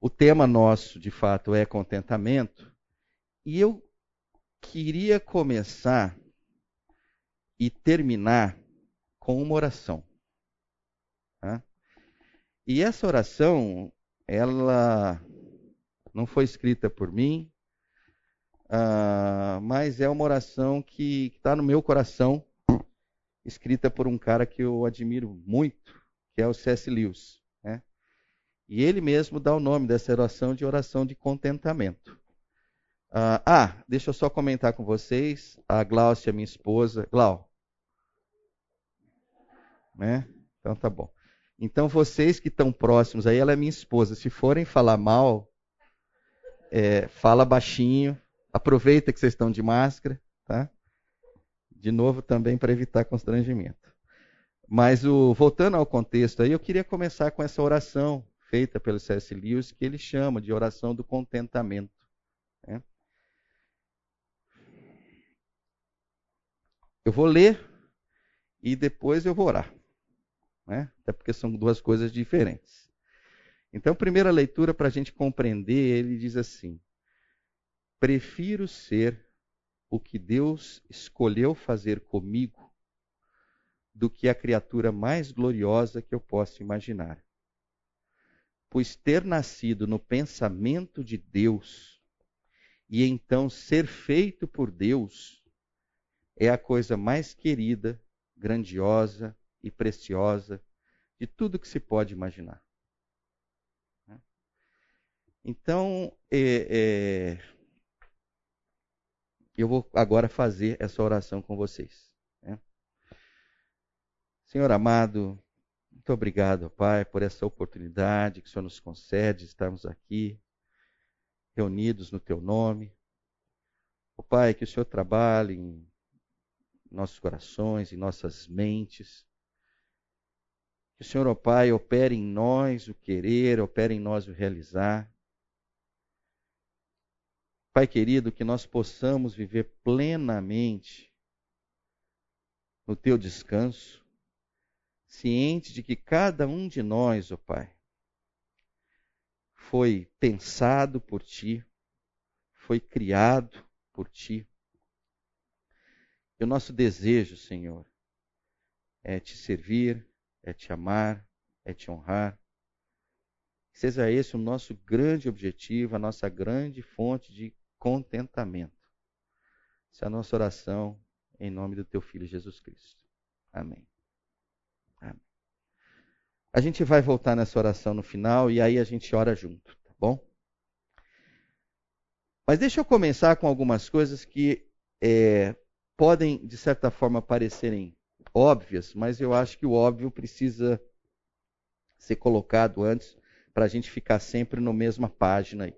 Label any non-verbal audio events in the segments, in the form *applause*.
o tema nosso, de fato, é contentamento. E eu queria começar e terminar com uma oração. Tá? E essa oração, ela não foi escrita por mim, uh, mas é uma oração que está no meu coração, escrita por um cara que eu admiro muito, que é o C.S. Lewis. E ele mesmo dá o nome dessa oração de oração de contentamento. Uh, ah, deixa eu só comentar com vocês. A Glaucia, minha esposa. Glau. Né? Então tá bom. Então vocês que estão próximos aí, ela é minha esposa. Se forem falar mal, é, fala baixinho. Aproveita que vocês estão de máscara, tá? De novo também para evitar constrangimento. Mas o, voltando ao contexto aí, eu queria começar com essa oração feita pelo C.S. Lewis, que ele chama de oração do contentamento. Né? Eu vou ler e depois eu vou orar. Né? Até porque são duas coisas diferentes. Então, primeira leitura para a gente compreender, ele diz assim: Prefiro ser o que Deus escolheu fazer comigo do que a criatura mais gloriosa que eu possa imaginar. Pois ter nascido no pensamento de Deus e então ser feito por Deus é a coisa mais querida, grandiosa e preciosa de tudo que se pode imaginar. Então, é, é, eu vou agora fazer essa oração com vocês. Né? Senhor amado, muito obrigado, Pai, por essa oportunidade que o Senhor nos concede de estarmos aqui, reunidos no Teu nome. Pai, que o Senhor trabalhe em nossos corações, em nossas mentes. Que o Senhor, ó Pai, opere em nós o querer, opere em nós o realizar. Pai querido, que nós possamos viver plenamente no teu descanso, ciente de que cada um de nós, ó Pai, foi pensado por ti, foi criado por ti. E o nosso desejo, Senhor, é te servir, é te amar, é te honrar. Seja esse o nosso grande objetivo, a nossa grande fonte de contentamento. Essa é a nossa oração em nome do teu filho Jesus Cristo. Amém. A gente vai voltar nessa oração no final e aí a gente ora junto, tá bom? Mas deixa eu começar com algumas coisas que é, podem, de certa forma, parecerem óbvias, mas eu acho que o óbvio precisa ser colocado antes para a gente ficar sempre na mesma página. Aí.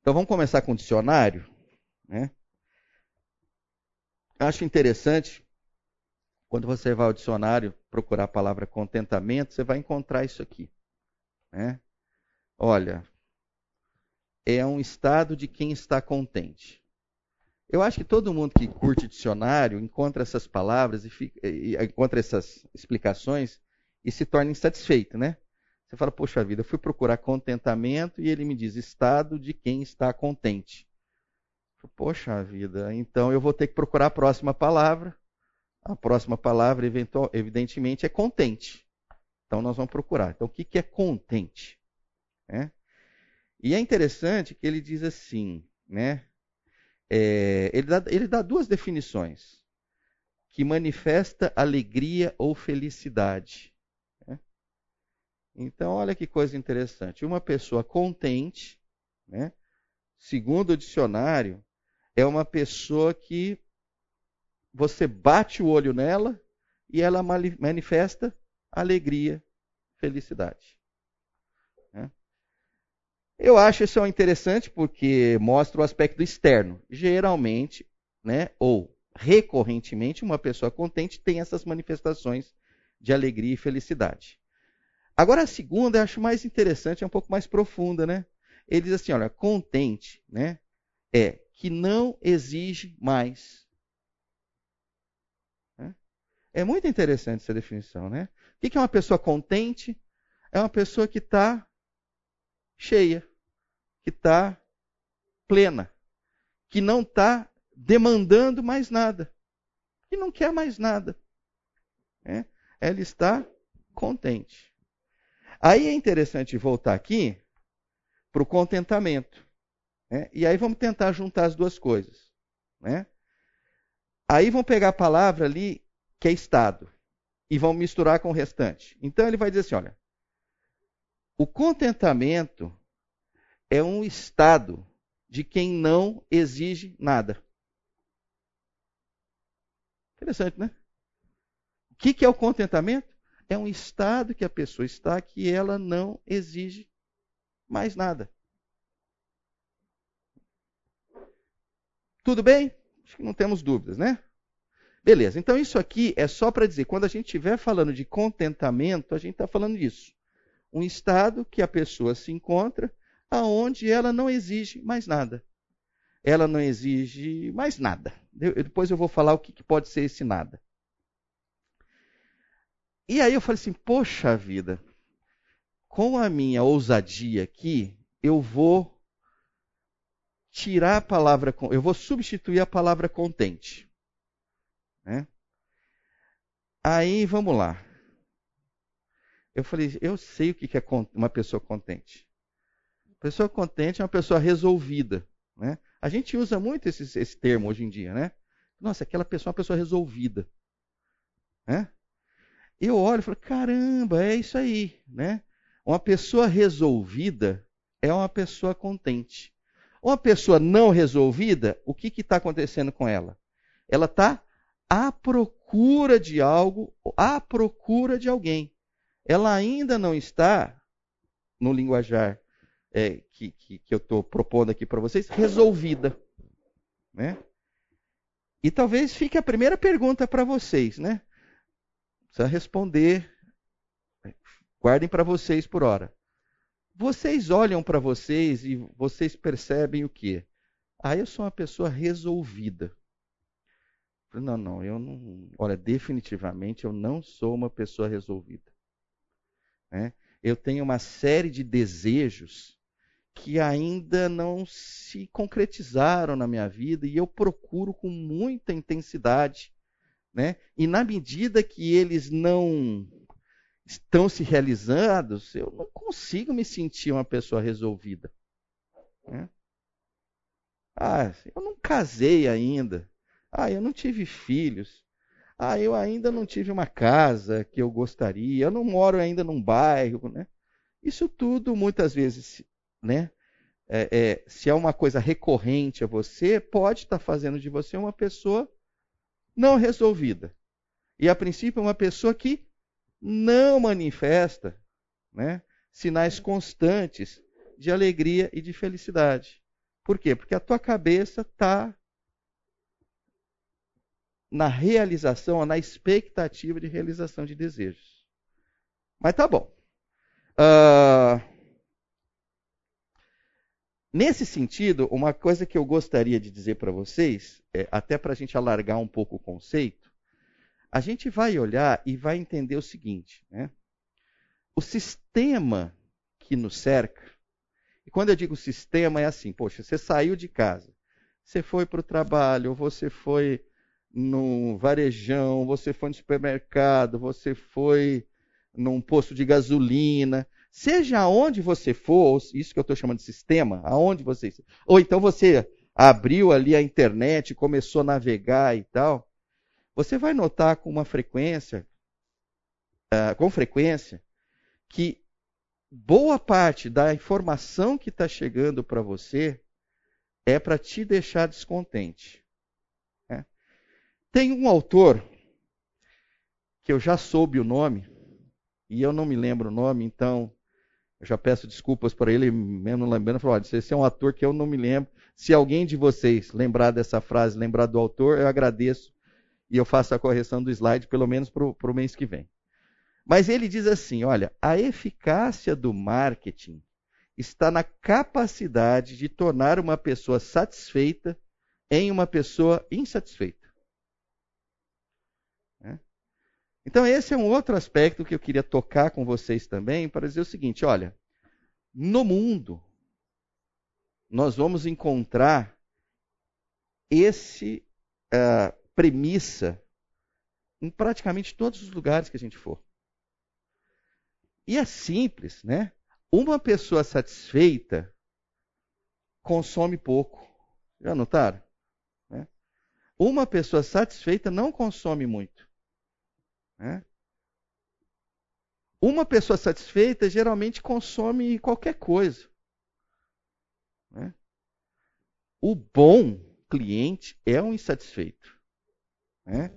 Então vamos começar com o dicionário. Né? Acho interessante, quando você vai ao dicionário procurar a palavra contentamento, você vai encontrar isso aqui. Né? Olha, é um estado de quem está contente. Eu acho que todo mundo que curte dicionário encontra essas palavras e, fica, e encontra essas explicações e se torna insatisfeito, né? Você fala, poxa vida, eu fui procurar contentamento e ele me diz estado de quem está contente. Poxa vida, então eu vou ter que procurar a próxima palavra. A próxima palavra, evidentemente, é contente. Então nós vamos procurar. Então o que é contente? É? E é interessante que ele diz assim, né? é, ele, dá, ele dá duas definições: que manifesta alegria ou felicidade. Né? Então, olha que coisa interessante. Uma pessoa contente, né, segundo o dicionário, é uma pessoa que você bate o olho nela e ela manifesta alegria, felicidade. Eu acho isso interessante porque mostra o aspecto externo. Geralmente, né, ou recorrentemente, uma pessoa contente tem essas manifestações de alegria e felicidade. Agora, a segunda eu acho mais interessante, é um pouco mais profunda, né? Ele diz assim: olha, contente né, é que não exige mais. É muito interessante essa definição, né? O que é uma pessoa contente? É uma pessoa que está cheia, que está plena, que não está demandando mais nada, que não quer mais nada. É? Ela está contente. Aí é interessante voltar aqui para o contentamento. Né? E aí vamos tentar juntar as duas coisas. Né? Aí vamos pegar a palavra ali que é estado e vamos misturar com o restante. Então ele vai dizer assim: olha, o contentamento é um estado de quem não exige nada. Interessante, né? O que é o contentamento? É um estado que a pessoa está que ela não exige mais nada. Tudo bem? Acho que não temos dúvidas, né? Beleza, então isso aqui é só para dizer, quando a gente estiver falando de contentamento, a gente está falando disso. Um estado que a pessoa se encontra aonde ela não exige mais nada. Ela não exige mais nada. depois eu vou falar o que, que pode ser esse nada. E aí eu falei assim, poxa vida, com a minha ousadia aqui, eu vou tirar a palavra, eu vou substituir a palavra contente. Né? Aí vamos lá. Eu falei, eu sei o que é uma pessoa contente. Pessoa contente é uma pessoa resolvida. Né? A gente usa muito esse, esse termo hoje em dia, né? Nossa, aquela pessoa é uma pessoa resolvida. Né? Eu olho e falo, caramba, é isso aí. Né? Uma pessoa resolvida é uma pessoa contente. Uma pessoa não resolvida, o que está acontecendo com ela? Ela está à procura de algo, à procura de alguém. Ela ainda não está, no linguajar é, que, que, que, eu estou propondo aqui para vocês, resolvida. Né? E talvez fique a primeira pergunta para vocês, né? Precisa responder. Guardem para vocês por hora. Vocês olham para vocês e vocês percebem o quê? Ah, eu sou uma pessoa resolvida. Não, não, eu não. Olha, definitivamente eu não sou uma pessoa resolvida. Né? Eu tenho uma série de desejos que ainda não se concretizaram na minha vida e eu procuro com muita intensidade. Né? E na medida que eles não estão se realizados, eu não consigo me sentir uma pessoa resolvida. Né? Ah, eu não casei ainda. Ah, eu não tive filhos. Ah, eu ainda não tive uma casa que eu gostaria. Eu não moro ainda num bairro, né? Isso tudo, muitas vezes, né? É, é, se é uma coisa recorrente a você, pode estar fazendo de você uma pessoa não resolvida. E a princípio, uma pessoa que não manifesta né, sinais constantes de alegria e de felicidade. Por quê? Porque a tua cabeça está na realização, na expectativa de realização de desejos. Mas tá bom. Uh, nesse sentido, uma coisa que eu gostaria de dizer para vocês, é, até para a gente alargar um pouco o conceito, a gente vai olhar e vai entender o seguinte: né? o sistema que nos cerca, e quando eu digo sistema, é assim: poxa, você saiu de casa, você foi para o trabalho, você foi no varejão, você foi no supermercado, você foi num posto de gasolina, seja onde você for, isso que eu estou chamando de sistema, aonde você. Ou então você abriu ali a internet, começou a navegar e tal você vai notar com uma frequência, uh, com frequência, que boa parte da informação que está chegando para você é para te deixar descontente. Tem um autor que eu já soube o nome e eu não me lembro o nome, então eu já peço desculpas para ele, mesmo lembrando, falou, olha, esse é um ator que eu não me lembro. Se alguém de vocês lembrar dessa frase, lembrar do autor, eu agradeço e eu faço a correção do slide pelo menos para o mês que vem. Mas ele diz assim: olha, a eficácia do marketing está na capacidade de tornar uma pessoa satisfeita em uma pessoa insatisfeita. É? Então, esse é um outro aspecto que eu queria tocar com vocês também, para dizer o seguinte: olha, no mundo, nós vamos encontrar esse uh, premissa em praticamente todos os lugares que a gente for. E é simples, né? Uma pessoa satisfeita consome pouco. Já notaram? Né? Uma pessoa satisfeita não consome muito. Né? Uma pessoa satisfeita geralmente consome qualquer coisa. Né? O bom cliente é um insatisfeito. Né?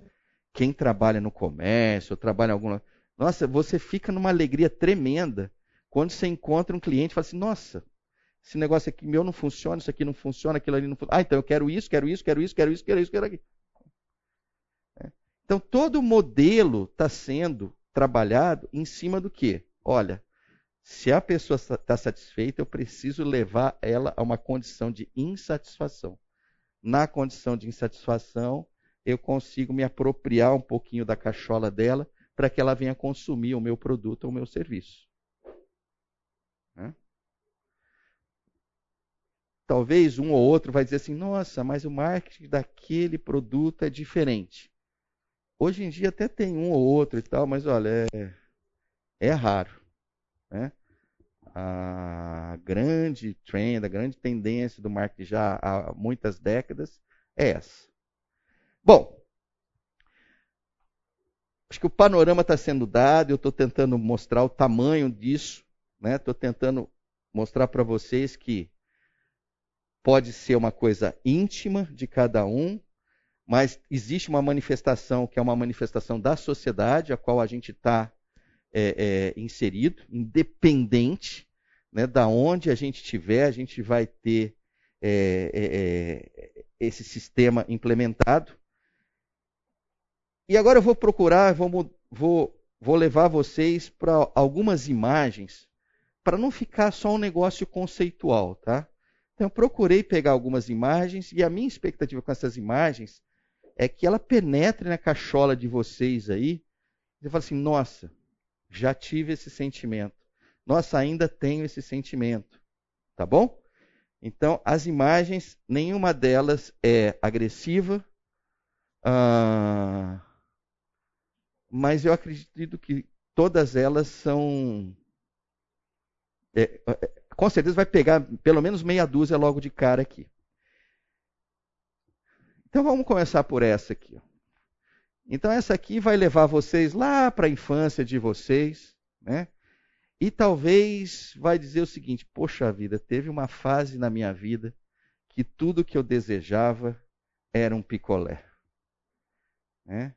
Quem trabalha no comércio, ou trabalha em alguma. Nossa, você fica numa alegria tremenda quando você encontra um cliente e fala assim: nossa, esse negócio aqui meu não funciona, isso aqui não funciona, aquilo ali não funciona. Ah, então eu quero isso, quero isso, quero isso, quero isso, quero isso, quero aquilo. Então todo o modelo está sendo trabalhado em cima do quê? Olha, se a pessoa está satisfeita, eu preciso levar ela a uma condição de insatisfação. Na condição de insatisfação, eu consigo me apropriar um pouquinho da cachola dela para que ela venha consumir o meu produto ou o meu serviço. Talvez um ou outro vai dizer assim: nossa, mas o marketing daquele produto é diferente. Hoje em dia até tem um ou outro e tal, mas olha, é, é raro. Né? A grande trend, a grande tendência do marketing já há muitas décadas é essa. Bom, acho que o panorama está sendo dado, eu estou tentando mostrar o tamanho disso, estou né? tentando mostrar para vocês que pode ser uma coisa íntima de cada um, mas existe uma manifestação que é uma manifestação da sociedade, a qual a gente está é, é, inserido, independente né, da onde a gente estiver, a gente vai ter é, é, é, esse sistema implementado. E agora eu vou procurar, vou, vou, vou levar vocês para algumas imagens, para não ficar só um negócio conceitual, tá? Então eu procurei pegar algumas imagens e a minha expectativa com essas imagens é que ela penetre na cachola de vocês aí. E fala assim: nossa, já tive esse sentimento. Nossa, ainda tenho esse sentimento. Tá bom? Então, as imagens, nenhuma delas é agressiva, ah, mas eu acredito que todas elas são. É, é, com certeza vai pegar pelo menos meia dúzia logo de cara aqui. Então vamos começar por essa aqui. Então essa aqui vai levar vocês lá para a infância de vocês, né? E talvez vai dizer o seguinte: poxa vida, teve uma fase na minha vida que tudo que eu desejava era um picolé. Né?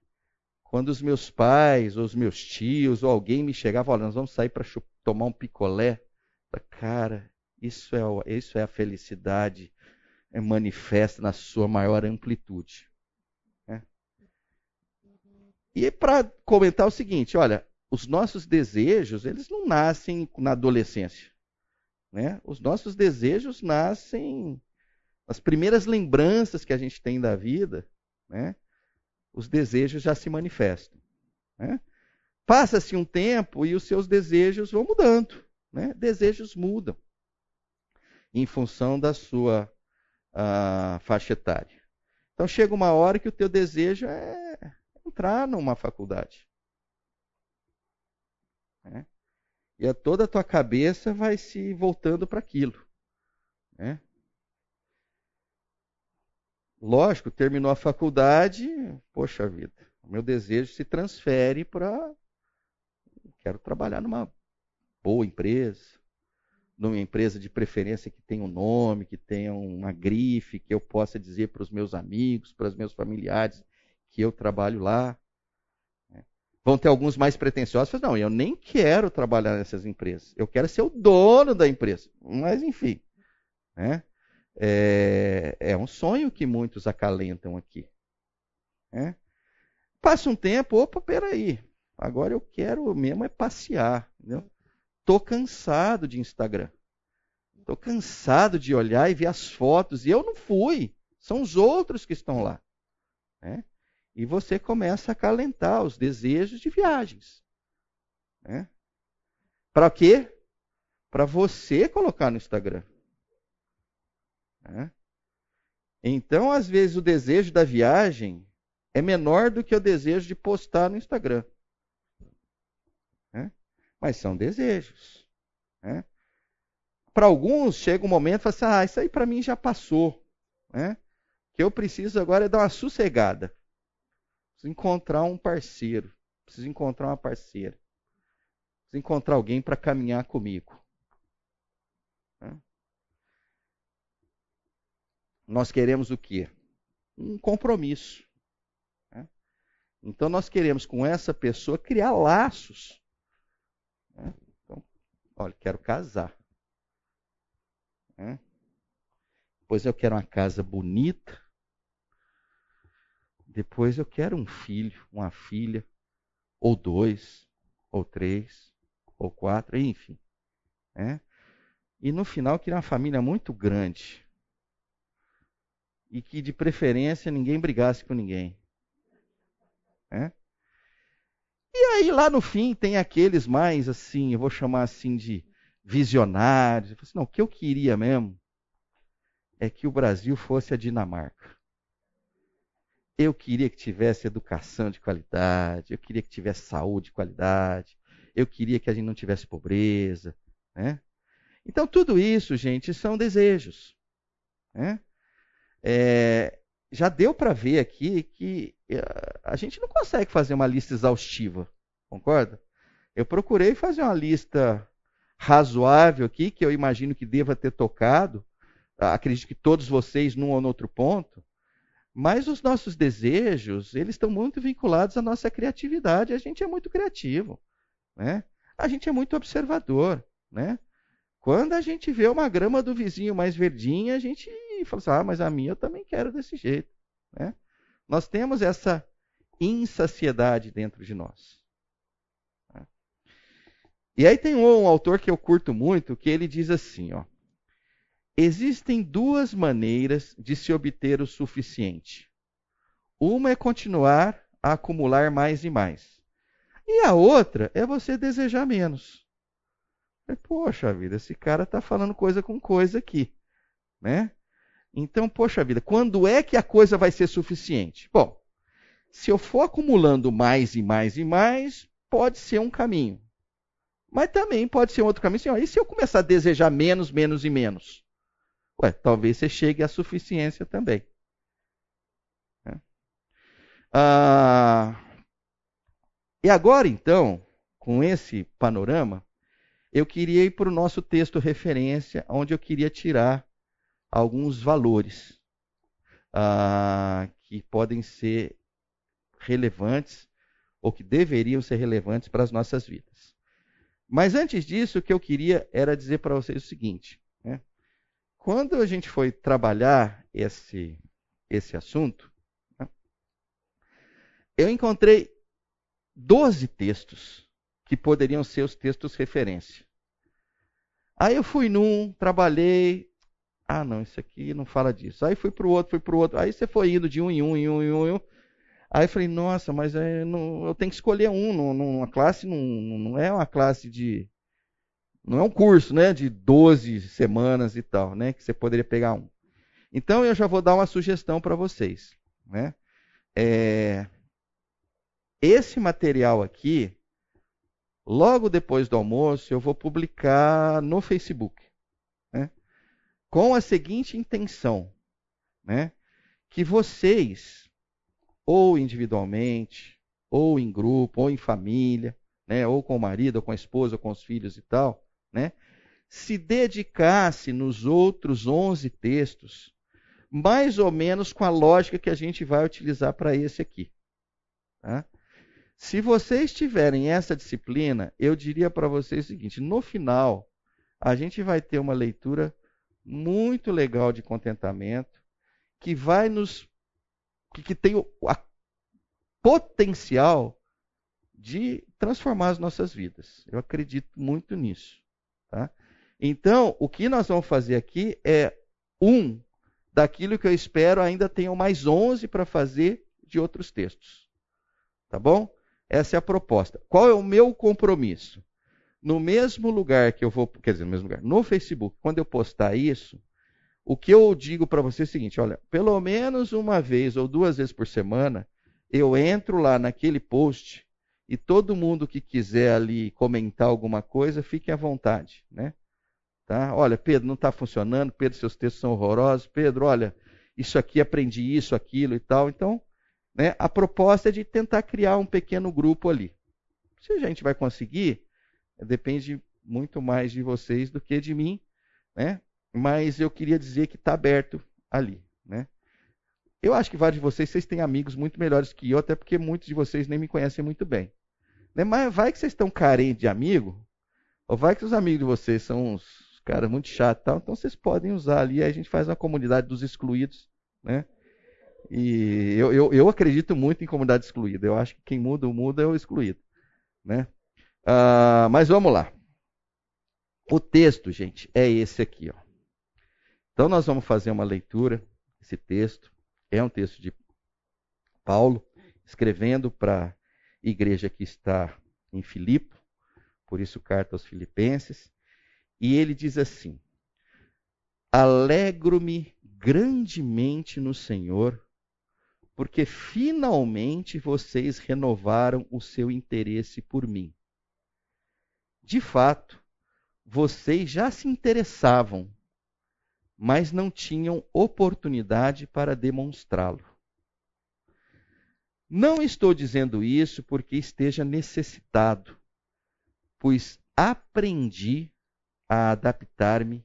Quando os meus pais, ou os meus tios, ou alguém me chegava, olha, nós vamos sair para tomar um picolé. Cara, isso é, isso é a felicidade manifesta na sua maior amplitude. Né? E para comentar o seguinte, olha, os nossos desejos, eles não nascem na adolescência. Né? Os nossos desejos nascem as primeiras lembranças que a gente tem da vida, né? os desejos já se manifestam. Né? Passa-se um tempo e os seus desejos vão mudando. Né? Desejos mudam em função da sua a faixa etária. Então chega uma hora que o teu desejo é entrar numa faculdade. Né? E a toda a tua cabeça vai se voltando para aquilo. Né? Lógico, terminou a faculdade, poxa vida, o meu desejo se transfere para. Quero trabalhar numa boa empresa, numa empresa de preferência que tenha um nome, que tenha uma grife, que eu possa dizer para os meus amigos, para os meus familiares que eu trabalho lá. Né? Vão ter alguns mais pretensiosos, não, eu nem quero trabalhar nessas empresas, eu quero ser o dono da empresa. Mas enfim, né? é, é um sonho que muitos acalentam aqui. Né? Passa um tempo, opa, peraí, agora eu quero mesmo é passear, entendeu? Estou cansado de Instagram. Estou cansado de olhar e ver as fotos. E eu não fui. São os outros que estão lá. Né? E você começa a acalentar os desejos de viagens. Né? Para quê? para você colocar no Instagram. É? Então, às vezes, o desejo da viagem é menor do que o desejo de postar no Instagram. Mas são desejos. É? Para alguns, chega um momento e fala assim: ah, isso aí para mim já passou. Né? O que eu preciso agora é dar uma sossegada. Preciso encontrar um parceiro. Preciso encontrar uma parceira. Preciso encontrar alguém para caminhar comigo. Nós queremos o quê? Um compromisso. Então nós queremos com essa pessoa criar laços. Olha, quero casar. Depois eu quero uma casa bonita. Depois eu quero um filho, uma filha, ou dois, ou três, ou quatro, enfim. É? E no final eu queria uma família muito grande. E que de preferência ninguém brigasse com ninguém. É? E aí lá no fim tem aqueles mais assim, eu vou chamar assim de visionários. Assim, não, o que eu queria mesmo é que o Brasil fosse a Dinamarca. Eu queria que tivesse educação de qualidade, eu queria que tivesse saúde de qualidade, eu queria que a gente não tivesse pobreza. Né? Então, tudo isso, gente, são desejos. Né? É, já deu para ver aqui que eh, a gente não consegue fazer uma lista exaustiva, concorda? Eu procurei fazer uma lista razoável aqui, que eu imagino que deva ter tocado, acredito que todos vocês num ou outro ponto, mas os nossos desejos, eles estão muito vinculados à nossa criatividade, a gente é muito criativo, né? A gente é muito observador, né? Quando a gente vê uma grama do vizinho mais verdinha, a gente fala assim, ah, mas a minha eu também quero desse jeito, né? Nós temos essa insaciedade dentro de nós. Né? E aí tem um, um autor que eu curto muito, que ele diz assim, ó, Existem duas maneiras de se obter o suficiente. Uma é continuar a acumular mais e mais. E a outra é você desejar menos. Poxa vida, esse cara está falando coisa com coisa aqui. Né? Então, poxa vida, quando é que a coisa vai ser suficiente? Bom, se eu for acumulando mais e mais e mais, pode ser um caminho. Mas também pode ser um outro caminho. Assim, ó, e se eu começar a desejar menos, menos e menos? Ué, talvez você chegue à suficiência também. É. Ah, e agora, então, com esse panorama, eu queria ir para o nosso texto referência, onde eu queria tirar alguns valores ah, que podem ser relevantes ou que deveriam ser relevantes para as nossas vidas. Mas antes disso, o que eu queria era dizer para vocês o seguinte: quando a gente foi trabalhar esse, esse assunto, né, eu encontrei 12 textos que poderiam ser os textos referência. Aí eu fui num, trabalhei. Ah, não, isso aqui não fala disso. Aí fui para o outro, fui para o outro. Aí você foi indo de um em um, em um, em um, em um. Aí eu falei, nossa, mas é, não, eu tenho que escolher um. Numa classe não, não é uma classe de não é um curso né, de 12 semanas e tal, né, que você poderia pegar um. Então eu já vou dar uma sugestão para vocês. Né? É, esse material aqui, logo depois do almoço, eu vou publicar no Facebook. Com a seguinte intenção: né? que vocês, ou individualmente, ou em grupo, ou em família, né? ou com o marido, ou com a esposa, ou com os filhos e tal, né, se dedicasse nos outros 11 textos, mais ou menos com a lógica que a gente vai utilizar para esse aqui. Tá? Se vocês tiverem essa disciplina, eu diria para vocês o seguinte: no final, a gente vai ter uma leitura muito legal de contentamento, que vai nos. que, que tem o potencial de transformar as nossas vidas. Eu acredito muito nisso. Tá? Então, o que nós vamos fazer aqui é um daquilo que eu espero ainda tenham mais 11 para fazer de outros textos. Tá bom? Essa é a proposta. Qual é o meu compromisso? No mesmo lugar que eu vou, quer dizer, no mesmo lugar, no Facebook, quando eu postar isso, o que eu digo para você é o seguinte: olha, pelo menos uma vez ou duas vezes por semana, eu entro lá naquele post e todo mundo que quiser ali comentar alguma coisa, fique à vontade, né? Tá? Olha, Pedro, não está funcionando, Pedro, seus textos são horrorosos, Pedro, olha, isso aqui aprendi isso, aquilo e tal. Então, né, a proposta é de tentar criar um pequeno grupo ali. Se a gente vai conseguir, depende muito mais de vocês do que de mim, né? Mas eu queria dizer que está aberto ali, né? Eu acho que vários de vocês, vocês têm amigos muito melhores que eu, até porque muitos de vocês nem me conhecem muito bem. Né? Mas vai que vocês estão carentes de amigo, ou vai que os amigos de vocês são uns caras muito chatos tal, então vocês podem usar ali, aí a gente faz uma comunidade dos excluídos, né? E eu, eu, eu acredito muito em comunidade excluída. Eu acho que quem muda, o muda é o excluído. Né? Ah, mas vamos lá. O texto, gente, é esse aqui. Ó. Então nós vamos fazer uma leitura. Esse texto é um texto de Paulo, escrevendo para a igreja que está em Filipe, por isso carta aos Filipenses. E ele diz assim: Alegro-me grandemente no Senhor porque finalmente vocês renovaram o seu interesse por mim. De fato, vocês já se interessavam, mas não tinham oportunidade para demonstrá-lo. Não estou dizendo isso porque esteja necessitado, pois aprendi a adaptar-me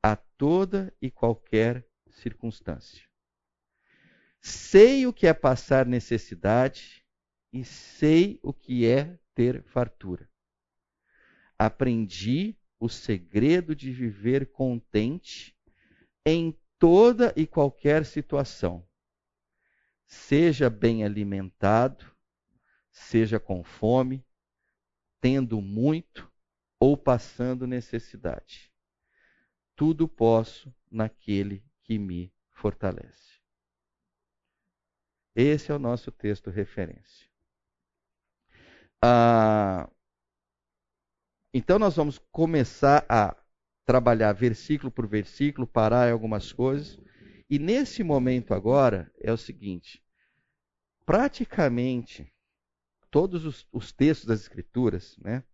a toda e qualquer circunstância. Sei o que é passar necessidade e sei o que é ter fartura. Aprendi o segredo de viver contente em toda e qualquer situação. Seja bem alimentado, seja com fome, tendo muito ou passando necessidade. Tudo posso naquele que me fortalece. Esse é o nosso texto referência. Ah, então, nós vamos começar a trabalhar versículo por versículo, parar em algumas coisas. E nesse momento agora é o seguinte: praticamente todos os, os textos das Escrituras, né,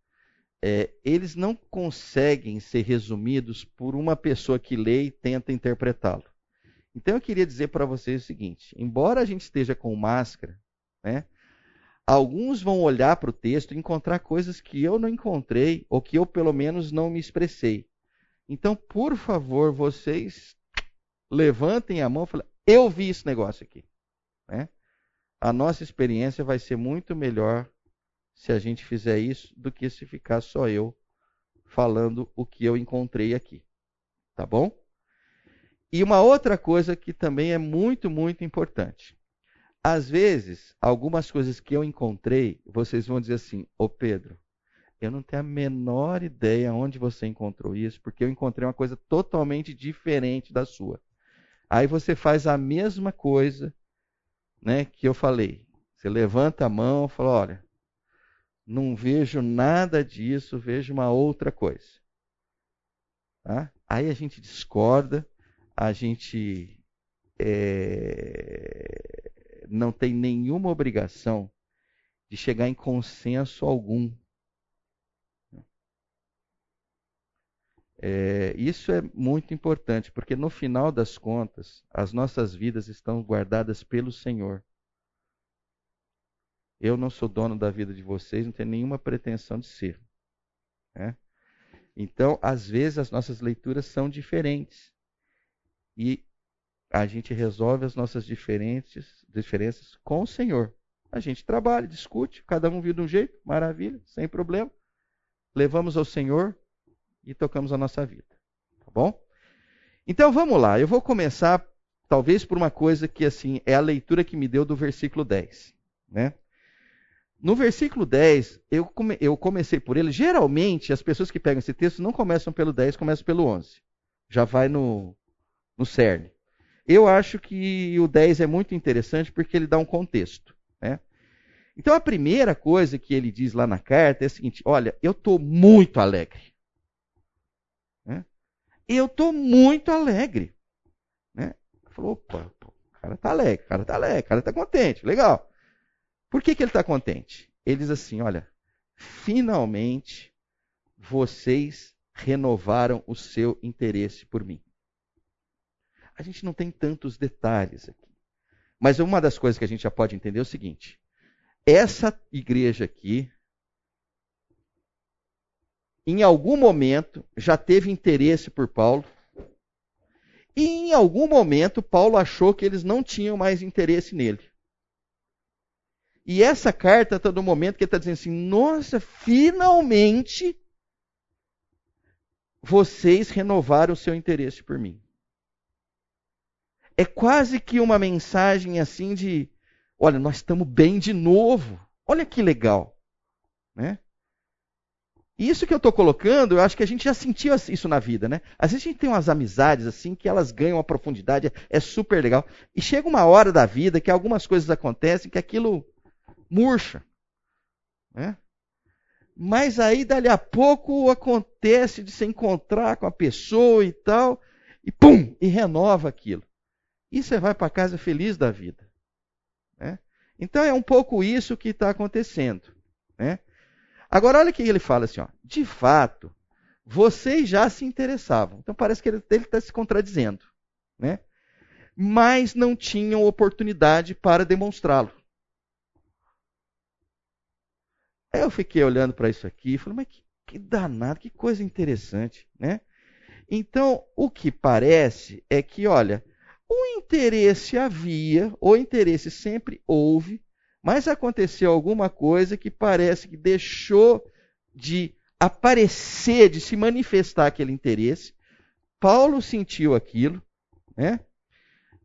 é, eles não conseguem ser resumidos por uma pessoa que lê e tenta interpretá-lo. Então eu queria dizer para vocês o seguinte: embora a gente esteja com máscara, né, alguns vão olhar para o texto e encontrar coisas que eu não encontrei ou que eu pelo menos não me expressei. Então, por favor, vocês levantem a mão e falem: eu vi esse negócio aqui. Né? A nossa experiência vai ser muito melhor se a gente fizer isso do que se ficar só eu falando o que eu encontrei aqui. Tá bom? E uma outra coisa que também é muito, muito importante. Às vezes, algumas coisas que eu encontrei, vocês vão dizer assim: Ô Pedro, eu não tenho a menor ideia onde você encontrou isso, porque eu encontrei uma coisa totalmente diferente da sua. Aí você faz a mesma coisa né, que eu falei. Você levanta a mão e fala: olha, não vejo nada disso, vejo uma outra coisa. Tá? Aí a gente discorda, a gente é, não tem nenhuma obrigação de chegar em consenso algum. É, isso é muito importante, porque no final das contas, as nossas vidas estão guardadas pelo Senhor. Eu não sou dono da vida de vocês, não tenho nenhuma pretensão de ser. Né? Então, às vezes, as nossas leituras são diferentes e a gente resolve as nossas diferentes, diferenças com o Senhor. A gente trabalha, discute, cada um vive de um jeito, maravilha, sem problema. Levamos ao Senhor e tocamos a nossa vida. Tá bom? Então vamos lá, eu vou começar talvez por uma coisa que assim é a leitura que me deu do versículo 10, né? No versículo 10, eu, come, eu comecei por ele. Geralmente, as pessoas que pegam esse texto não começam pelo 10, começam pelo 11. Já vai no, no CERN. Eu acho que o 10 é muito interessante porque ele dá um contexto. Né? Então a primeira coisa que ele diz lá na carta é a seguinte: olha, eu estou muito alegre. Né? Eu estou muito alegre. Né? Falou, opa, o cara está alegre, o cara está alegre, o cara está contente, legal. Por que, que ele está contente? Ele diz assim: olha, finalmente vocês renovaram o seu interesse por mim. A gente não tem tantos detalhes aqui. Mas uma das coisas que a gente já pode entender é o seguinte: essa igreja aqui, em algum momento, já teve interesse por Paulo. E em algum momento, Paulo achou que eles não tinham mais interesse nele. E essa carta está no momento que ele está dizendo assim: nossa, finalmente vocês renovaram o seu interesse por mim. É quase que uma mensagem assim de: olha, nós estamos bem de novo. Olha que legal. Né? Isso que eu estou colocando, eu acho que a gente já sentiu isso na vida, né? Às vezes a gente tem umas amizades assim que elas ganham uma profundidade, é super legal. E chega uma hora da vida que algumas coisas acontecem que aquilo murcha. Né? Mas aí, dali a pouco, acontece de se encontrar com a pessoa e tal, e pum, e renova aquilo. E você vai para casa feliz da vida. Né? Então é um pouco isso que está acontecendo. Né? Agora, olha o que ele fala assim: ó, de fato, vocês já se interessavam. Então parece que ele está se contradizendo. Né? Mas não tinham oportunidade para demonstrá-lo. Aí eu fiquei olhando para isso aqui e falei, mas que, que danado, que coisa interessante, né? Então, o que parece é que, olha, o interesse havia, o interesse sempre houve, mas aconteceu alguma coisa que parece que deixou de aparecer, de se manifestar aquele interesse. Paulo sentiu aquilo, né?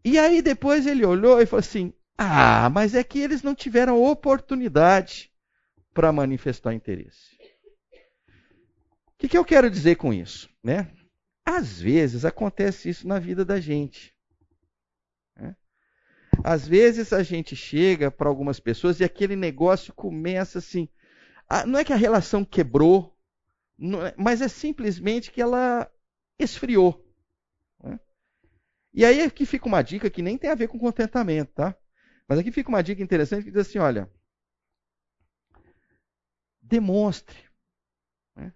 E aí depois ele olhou e falou assim: Ah, mas é que eles não tiveram oportunidade para manifestar interesse. O que, que eu quero dizer com isso? Né? Às vezes acontece isso na vida da gente. Às vezes a gente chega para algumas pessoas e aquele negócio começa assim. A, não é que a relação quebrou, é, mas é simplesmente que ela esfriou. Né? E aí aqui fica uma dica que nem tem a ver com contentamento, tá? Mas aqui fica uma dica interessante que diz assim: olha, demonstre. Né?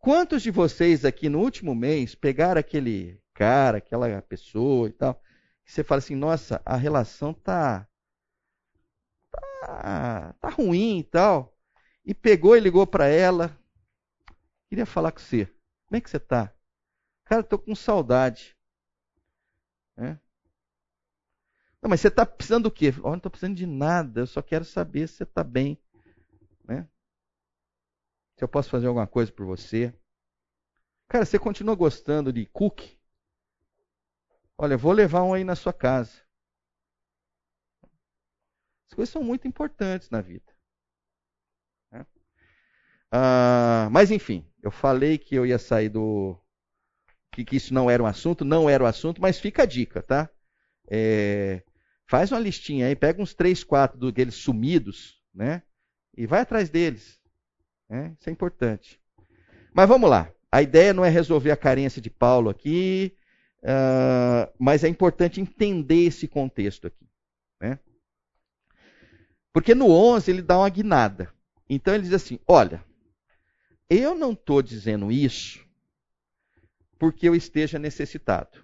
Quantos de vocês aqui no último mês pegaram aquele cara, aquela pessoa e tal, você fala assim, nossa, a relação tá, tá, tá ruim e tal, e pegou e ligou para ela, queria falar com você, como é que você tá? Cara, tô com saudade. Né? Não, mas você está precisando do quê? Oh, não estou precisando de nada, eu só quero saber se você está bem. Né? Se eu posso fazer alguma coisa por você. Cara, você continua gostando de cookie? Olha, vou levar um aí na sua casa. As coisas são muito importantes na vida. Né? Ah, mas enfim, eu falei que eu ia sair do. Que, que, isso não era um assunto, não era o um assunto, mas fica a dica, tá? É, faz uma listinha aí, pega uns três, quatro daqueles sumidos, né? E vai atrás deles. Né? Isso é importante. Mas vamos lá. A ideia não é resolver a carência de Paulo aqui, uh, mas é importante entender esse contexto aqui. Né? Porque no 11 ele dá uma guinada. Então ele diz assim: olha, eu não estou dizendo isso porque eu esteja necessitado.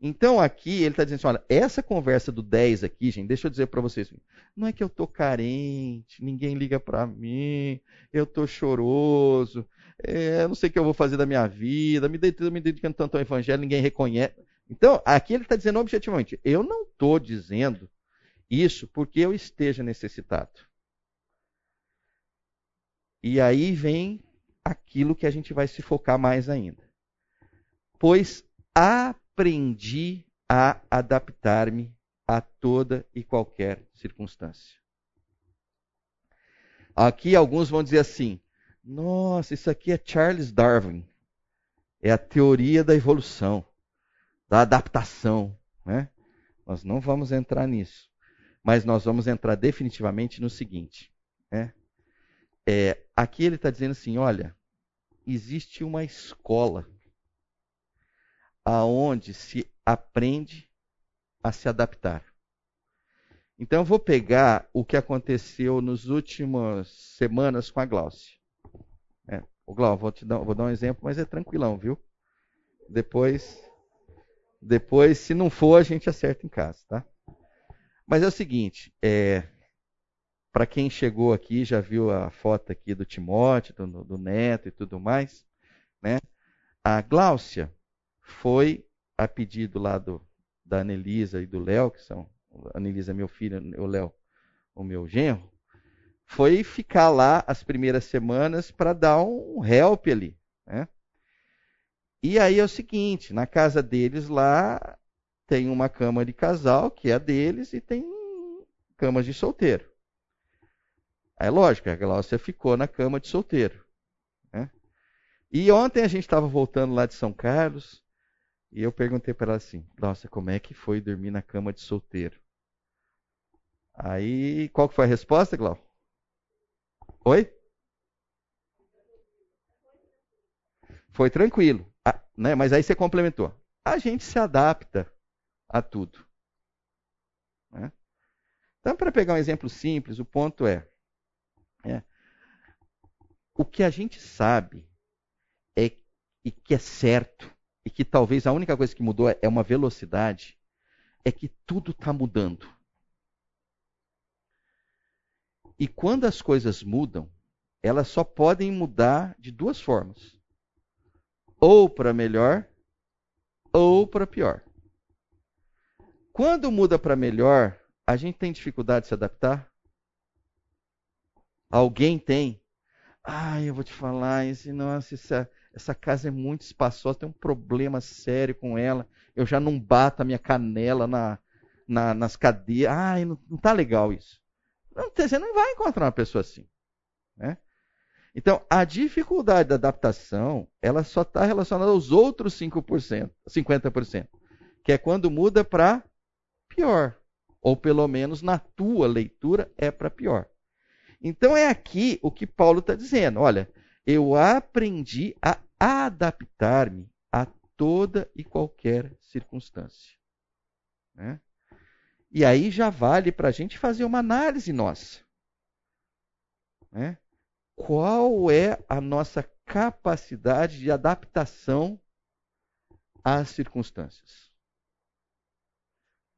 Então aqui ele está dizendo assim: olha, essa conversa do 10 aqui, gente, deixa eu dizer para vocês. Não é que eu estou carente, ninguém liga para mim, eu estou choroso, é, eu não sei o que eu vou fazer da minha vida, me, me dedicando tanto ao evangelho, ninguém reconhece. Então, aqui ele está dizendo objetivamente: eu não estou dizendo isso porque eu esteja necessitado. E aí vem aquilo que a gente vai se focar mais ainda. Pois aprendi a adaptar-me a toda e qualquer circunstância. Aqui alguns vão dizer assim: nossa, isso aqui é Charles Darwin. É a teoria da evolução, da adaptação. Né? Nós não vamos entrar nisso. Mas nós vamos entrar definitivamente no seguinte. Né? É, aqui ele está dizendo assim: olha, existe uma escola aonde se aprende a se adaptar. Então eu vou pegar o que aconteceu nas últimas semanas com a Glaucia. É, o Glau, vou, te dar, vou dar um exemplo, mas é tranquilão, viu? Depois, depois, se não for, a gente acerta em casa, tá? Mas é o seguinte, é, para quem chegou aqui, já viu a foto aqui do Timóteo, do, do Neto e tudo mais, né? A Gláucia foi a pedido lá do, da Anelisa e do Léo, que são a Anelisa meu filho, o Léo o meu genro, foi ficar lá as primeiras semanas para dar um help ali, né? E aí é o seguinte, na casa deles lá tem uma cama de casal, que é a deles, e tem camas de solteiro. Aí, lógico, a Glaucia ficou na cama de solteiro. Né? E ontem a gente estava voltando lá de São Carlos, e eu perguntei para ela assim, Glaucia, como é que foi dormir na cama de solteiro? Aí, qual que foi a resposta, Glau? Oi? Foi tranquilo. Ah, né? Mas aí você complementou. A gente se adapta a tudo. Né? Então, para pegar um exemplo simples, o ponto é, é o que a gente sabe é e que é certo e que talvez a única coisa que mudou é uma velocidade, é que tudo está mudando. E quando as coisas mudam, elas só podem mudar de duas formas: ou para melhor, ou para pior. Quando muda para melhor, a gente tem dificuldade de se adaptar? Alguém tem? Ah, eu vou te falar, esse, nossa, essa, essa casa é muito espaçosa, tem um problema sério com ela. Eu já não bato a minha canela na, na, nas cadeiras. Ai, não, não tá legal isso. Não, você não vai encontrar uma pessoa assim. Né? Então, a dificuldade da adaptação, ela só está relacionada aos outros 5%, 50%, que é quando muda para pior. Ou pelo menos na tua leitura é para pior. Então é aqui o que Paulo está dizendo. Olha, eu aprendi a adaptar-me a toda e qualquer circunstância. Né? E aí já vale para a gente fazer uma análise nossa. Né? Qual é a nossa capacidade de adaptação às circunstâncias?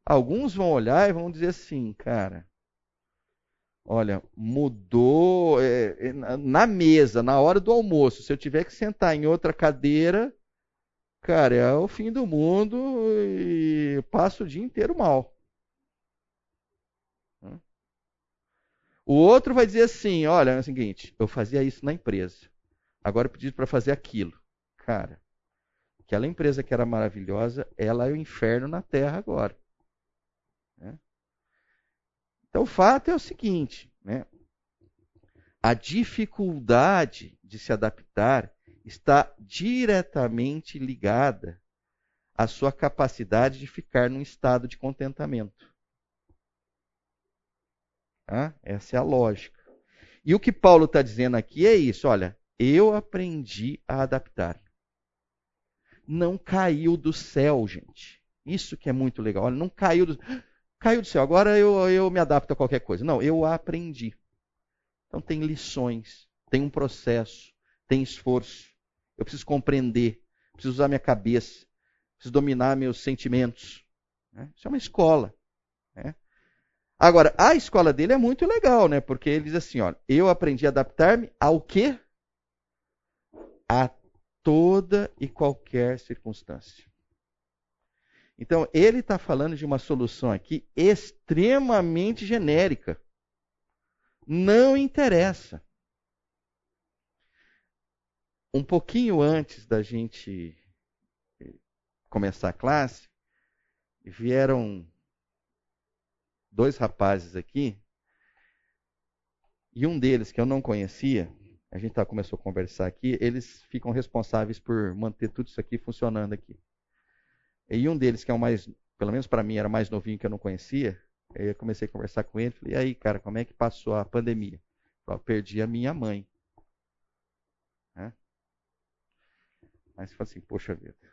Alguns vão olhar e vão dizer assim, cara, olha, mudou é, é na mesa, na hora do almoço. Se eu tiver que sentar em outra cadeira, cara, é o fim do mundo e passo o dia inteiro mal. O outro vai dizer assim: olha, é o seguinte, eu fazia isso na empresa, agora eu pedi para fazer aquilo. Cara, aquela empresa que era maravilhosa, ela é o inferno na terra agora. Né? Então o fato é o seguinte: né? a dificuldade de se adaptar está diretamente ligada à sua capacidade de ficar num estado de contentamento. Tá? Essa é a lógica. E o que Paulo está dizendo aqui é isso: olha, eu aprendi a adaptar. Não caiu do céu, gente. Isso que é muito legal. Olha, não caiu do Caiu do céu, agora eu, eu me adapto a qualquer coisa. Não, eu aprendi. Então tem lições, tem um processo, tem esforço. Eu preciso compreender, preciso usar minha cabeça, preciso dominar meus sentimentos. Né? Isso é uma escola. Né? Agora, a escola dele é muito legal, né? Porque ele diz assim, ó, eu aprendi a adaptar-me ao quê? A toda e qualquer circunstância. Então, ele está falando de uma solução aqui extremamente genérica. Não interessa. Um pouquinho antes da gente começar a classe, vieram dois rapazes aqui, e um deles que eu não conhecia, a gente tá, começou a conversar aqui, eles ficam responsáveis por manter tudo isso aqui funcionando aqui. E um deles, que é o mais, pelo menos para mim, era mais novinho que eu não conhecia, Aí eu comecei a conversar com ele, falei, e aí, cara, como é que passou a pandemia? Eu perdi a minha mãe. Né? Aí você fala assim, poxa vida.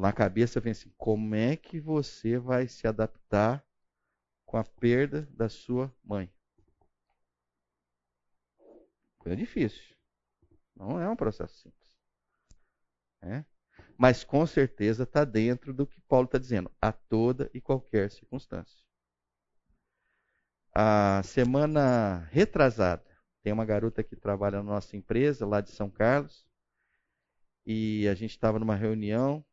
Na cabeça vem assim, como é que você vai se adaptar com a perda da sua mãe? Coisa difícil. Não é um processo simples. É? Mas com certeza está dentro do que Paulo está dizendo, a toda e qualquer circunstância. A semana retrasada, tem uma garota que trabalha na nossa empresa, lá de São Carlos, e a gente estava numa reunião.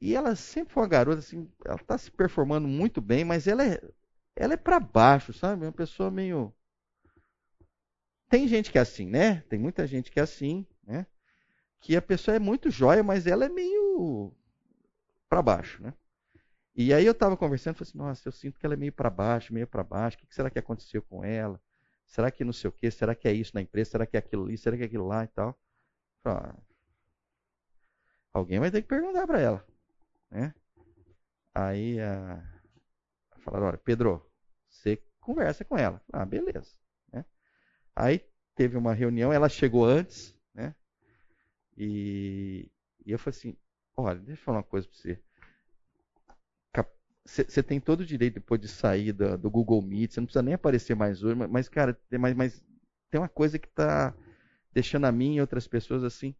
E ela sempre foi uma garota, assim, ela está se performando muito bem, mas ela é, ela é para baixo, sabe? Uma pessoa meio. Tem gente que é assim, né? Tem muita gente que é assim, né? Que a pessoa é muito jóia, mas ela é meio para baixo, né? E aí eu estava conversando, falei assim, nossa, eu sinto que ela é meio para baixo, meio para baixo. O que será que aconteceu com ela? Será que não sei o quê? Será que é isso na empresa? Será que é aquilo ali? Será que é aquilo lá e tal? Ah, alguém vai ter que perguntar para ela, né? Aí a falaram, olha, Pedro, você conversa com ela. Ah, beleza. Né? Aí teve uma reunião, ela chegou antes, né? E, e eu falei assim, olha, deixa eu falar uma coisa para você. Você tem todo o direito depois de sair do, do, Google Meet, você não precisa nem aparecer mais hoje, mas, cara, tem, mas, mas tem uma coisa que está deixando a mim e outras pessoas assim.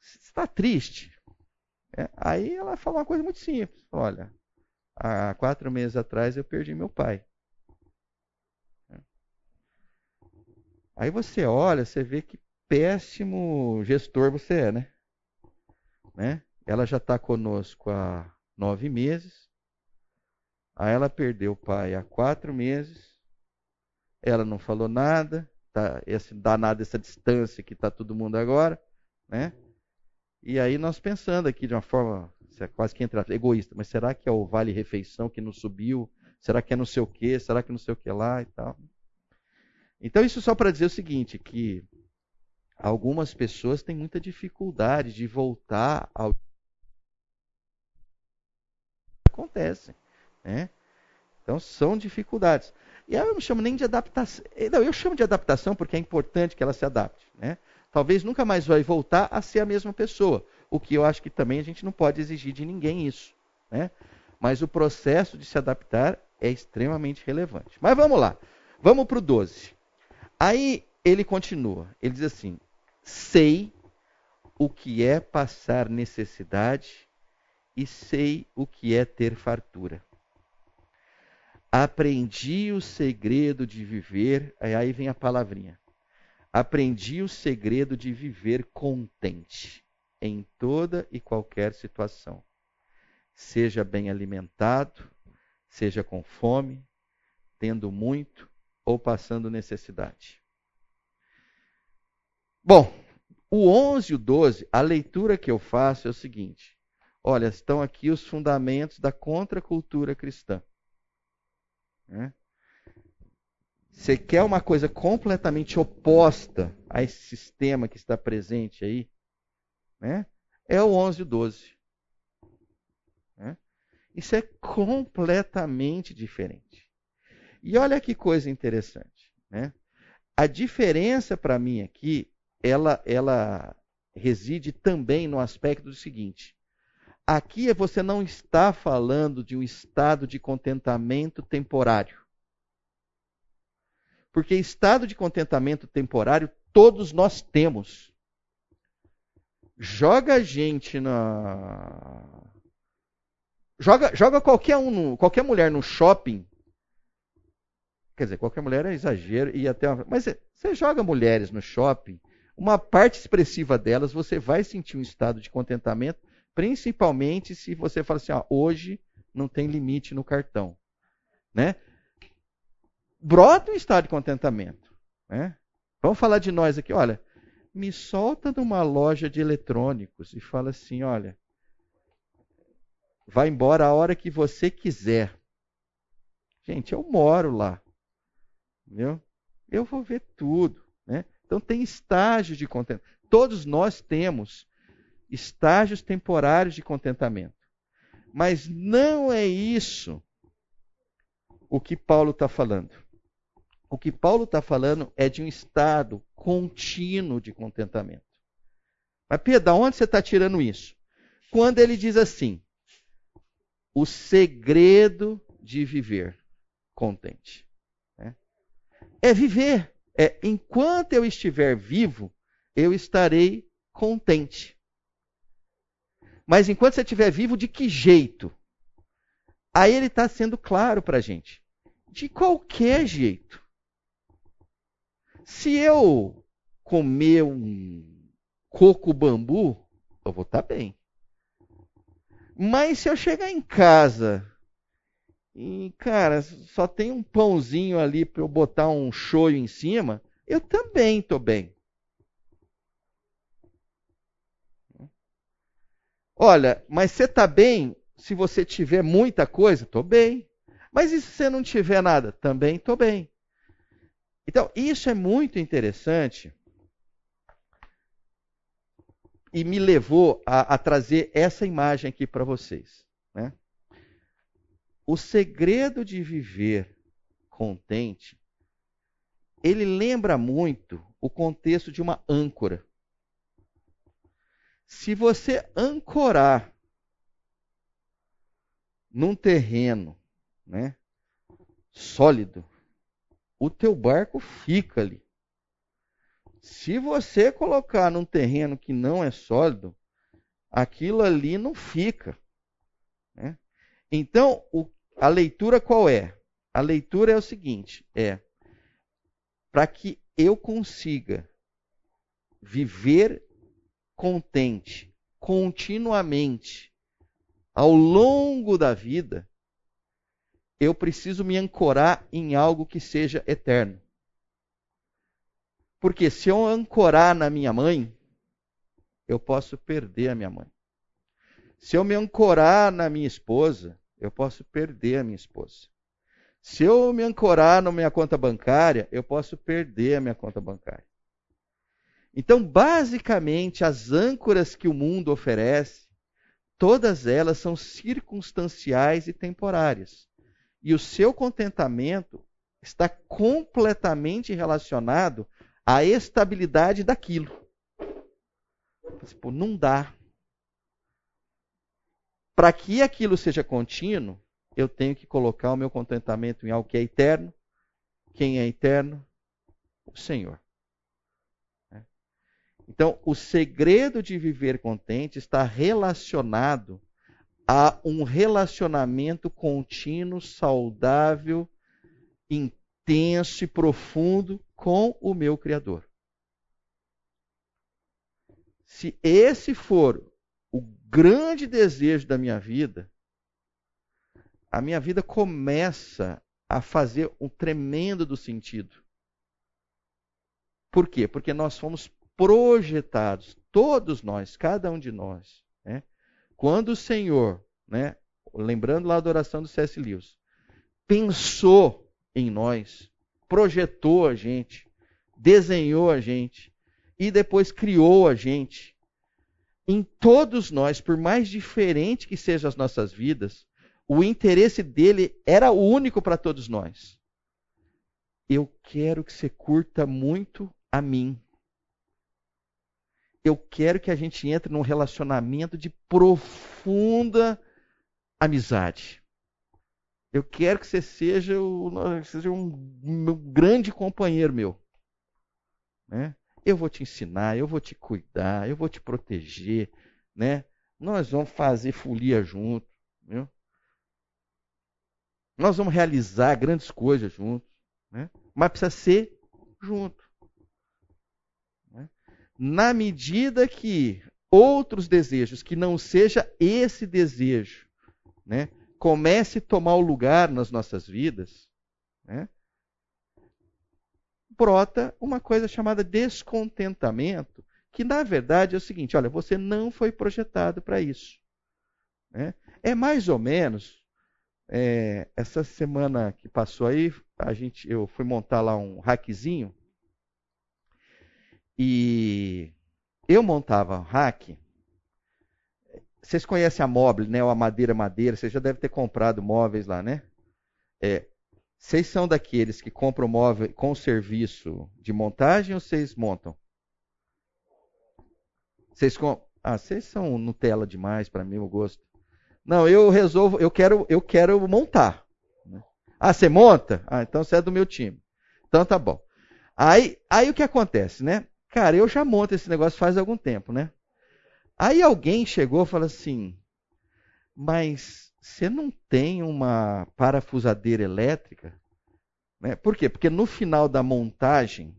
Está triste. É, aí ela falou uma coisa muito simples. Olha, há quatro meses atrás eu perdi meu pai. É. Aí você olha, você vê que péssimo gestor você é, né? né? Ela já está conosco há nove meses. Aí ela perdeu o pai há quatro meses. Ela não falou nada tá, esse danado, essa distância que está todo mundo agora, né? E aí nós pensando aqui de uma forma é quase que entra egoísta, mas será que é o vale refeição que não subiu? Será que é não sei o que? Será que não sei o que lá e tal? Então isso só para dizer o seguinte, que algumas pessoas têm muita dificuldade de voltar ao acontece, né? Então são dificuldades. E eu não chamo nem de adaptação. Eh, não, eu chamo de adaptação porque é importante que ela se adapte. Né? Talvez nunca mais vai voltar a ser a mesma pessoa. O que eu acho que também a gente não pode exigir de ninguém isso. Né? Mas o processo de se adaptar é extremamente relevante. Mas vamos lá. Vamos para o 12. Aí ele continua. Ele diz assim: Sei o que é passar necessidade e sei o que é ter fartura. Aprendi o segredo de viver, aí vem a palavrinha. Aprendi o segredo de viver contente em toda e qualquer situação. Seja bem alimentado, seja com fome, tendo muito ou passando necessidade. Bom, o 11 e o 12, a leitura que eu faço é o seguinte: olha, estão aqui os fundamentos da contracultura cristã. Né? Você quer uma coisa completamente oposta a esse sistema que está presente aí? Né? É o 11 e o 12. Né? Isso é completamente diferente. E olha que coisa interessante. Né? A diferença para mim aqui, ela, ela reside também no aspecto do seguinte: Aqui você não está falando de um estado de contentamento temporário. Porque estado de contentamento temporário todos nós temos. Joga a gente na. Joga, joga qualquer um, qualquer mulher no shopping. Quer dizer, qualquer mulher é exagero e até. Uma... Mas você joga mulheres no shopping, uma parte expressiva delas você vai sentir um estado de contentamento Principalmente se você fala assim, ó, hoje não tem limite no cartão. Né? Brota um estado de contentamento. Né? Vamos falar de nós aqui. Olha, me solta numa loja de eletrônicos e fala assim, olha, vai embora a hora que você quiser. Gente, eu moro lá. Entendeu? Eu vou ver tudo. Né? Então tem estágio de contentamento. Todos nós temos estágios temporários de contentamento. Mas não é isso o que Paulo está falando. O que Paulo está falando é de um estado contínuo de contentamento. Mas, Pedro, da onde você está tirando isso? Quando ele diz assim: o segredo de viver contente. Né? É viver. É enquanto eu estiver vivo, eu estarei contente. Mas enquanto você estiver vivo, de que jeito? Aí ele está sendo claro para a gente. De qualquer jeito. Se eu comer um coco bambu, eu vou estar tá bem. Mas se eu chegar em casa e, cara, só tem um pãozinho ali para eu botar um shoyu em cima, eu também estou bem. Olha, mas você está bem se você tiver muita coisa? Estou bem. Mas e se você não tiver nada? Também estou bem. Então, isso é muito interessante e me levou a, a trazer essa imagem aqui para vocês. Né? O segredo de viver contente, ele lembra muito o contexto de uma âncora. Se você ancorar num terreno né, sólido, o teu barco fica ali. Se você colocar num terreno que não é sólido, aquilo ali não fica. Né? Então, o, a leitura qual é? A leitura é o seguinte: é para que eu consiga viver contente continuamente ao longo da vida, eu preciso me ancorar em algo que seja eterno. Porque se eu ancorar na minha mãe, eu posso perder a minha mãe. Se eu me ancorar na minha esposa, eu posso perder a minha esposa. Se eu me ancorar na minha conta bancária, eu posso perder a minha conta bancária. Então, basicamente, as âncoras que o mundo oferece, todas elas são circunstanciais e temporárias. E o seu contentamento está completamente relacionado a estabilidade daquilo. Tipo, não dá. Para que aquilo seja contínuo, eu tenho que colocar o meu contentamento em algo que é eterno. Quem é eterno? O Senhor. Né? Então, o segredo de viver contente está relacionado a um relacionamento contínuo, saudável, intenso e profundo com o meu Criador. Se esse for o grande desejo da minha vida, a minha vida começa a fazer um tremendo do sentido. Por quê? Porque nós fomos projetados, todos nós, cada um de nós. Né? Quando o Senhor, né, lembrando lá da oração do C.S. Lewis, pensou em nós, projetou a gente, desenhou a gente e depois criou a gente. Em todos nós, por mais diferente que sejam as nossas vidas, o interesse dele era único para todos nós. Eu quero que você curta muito a mim. Eu quero que a gente entre num relacionamento de profunda amizade. Eu quero que você seja, o, seja um, um grande companheiro meu. Né? Eu vou te ensinar, eu vou te cuidar, eu vou te proteger. Né? Nós vamos fazer folia junto. Viu? Nós vamos realizar grandes coisas juntos. Né? Mas precisa ser junto. Na medida que outros desejos, que não seja esse desejo, né? comece a tomar o lugar nas nossas vidas, né? brota uma coisa chamada descontentamento, que na verdade é o seguinte: olha, você não foi projetado para isso. Né? É mais ou menos é, essa semana que passou aí, a gente, eu fui montar lá um hackzinho e eu montava um hack vocês conhecem a Mobile, né? Ou a Madeira Madeira, vocês já devem ter comprado móveis lá, né? É, vocês são daqueles que compram móvel com serviço de montagem ou vocês montam? Vocês com... Ah, vocês são Nutella demais para mim, o gosto. Não, eu resolvo, eu quero, eu quero montar. Ah, você monta? Ah, então você é do meu time. Então tá bom. Aí, aí o que acontece, né? Cara, eu já monto esse negócio faz algum tempo, né? Aí alguém chegou e falou assim: Mas você não tem uma parafusadeira elétrica? Né? Por quê? Porque no final da montagem,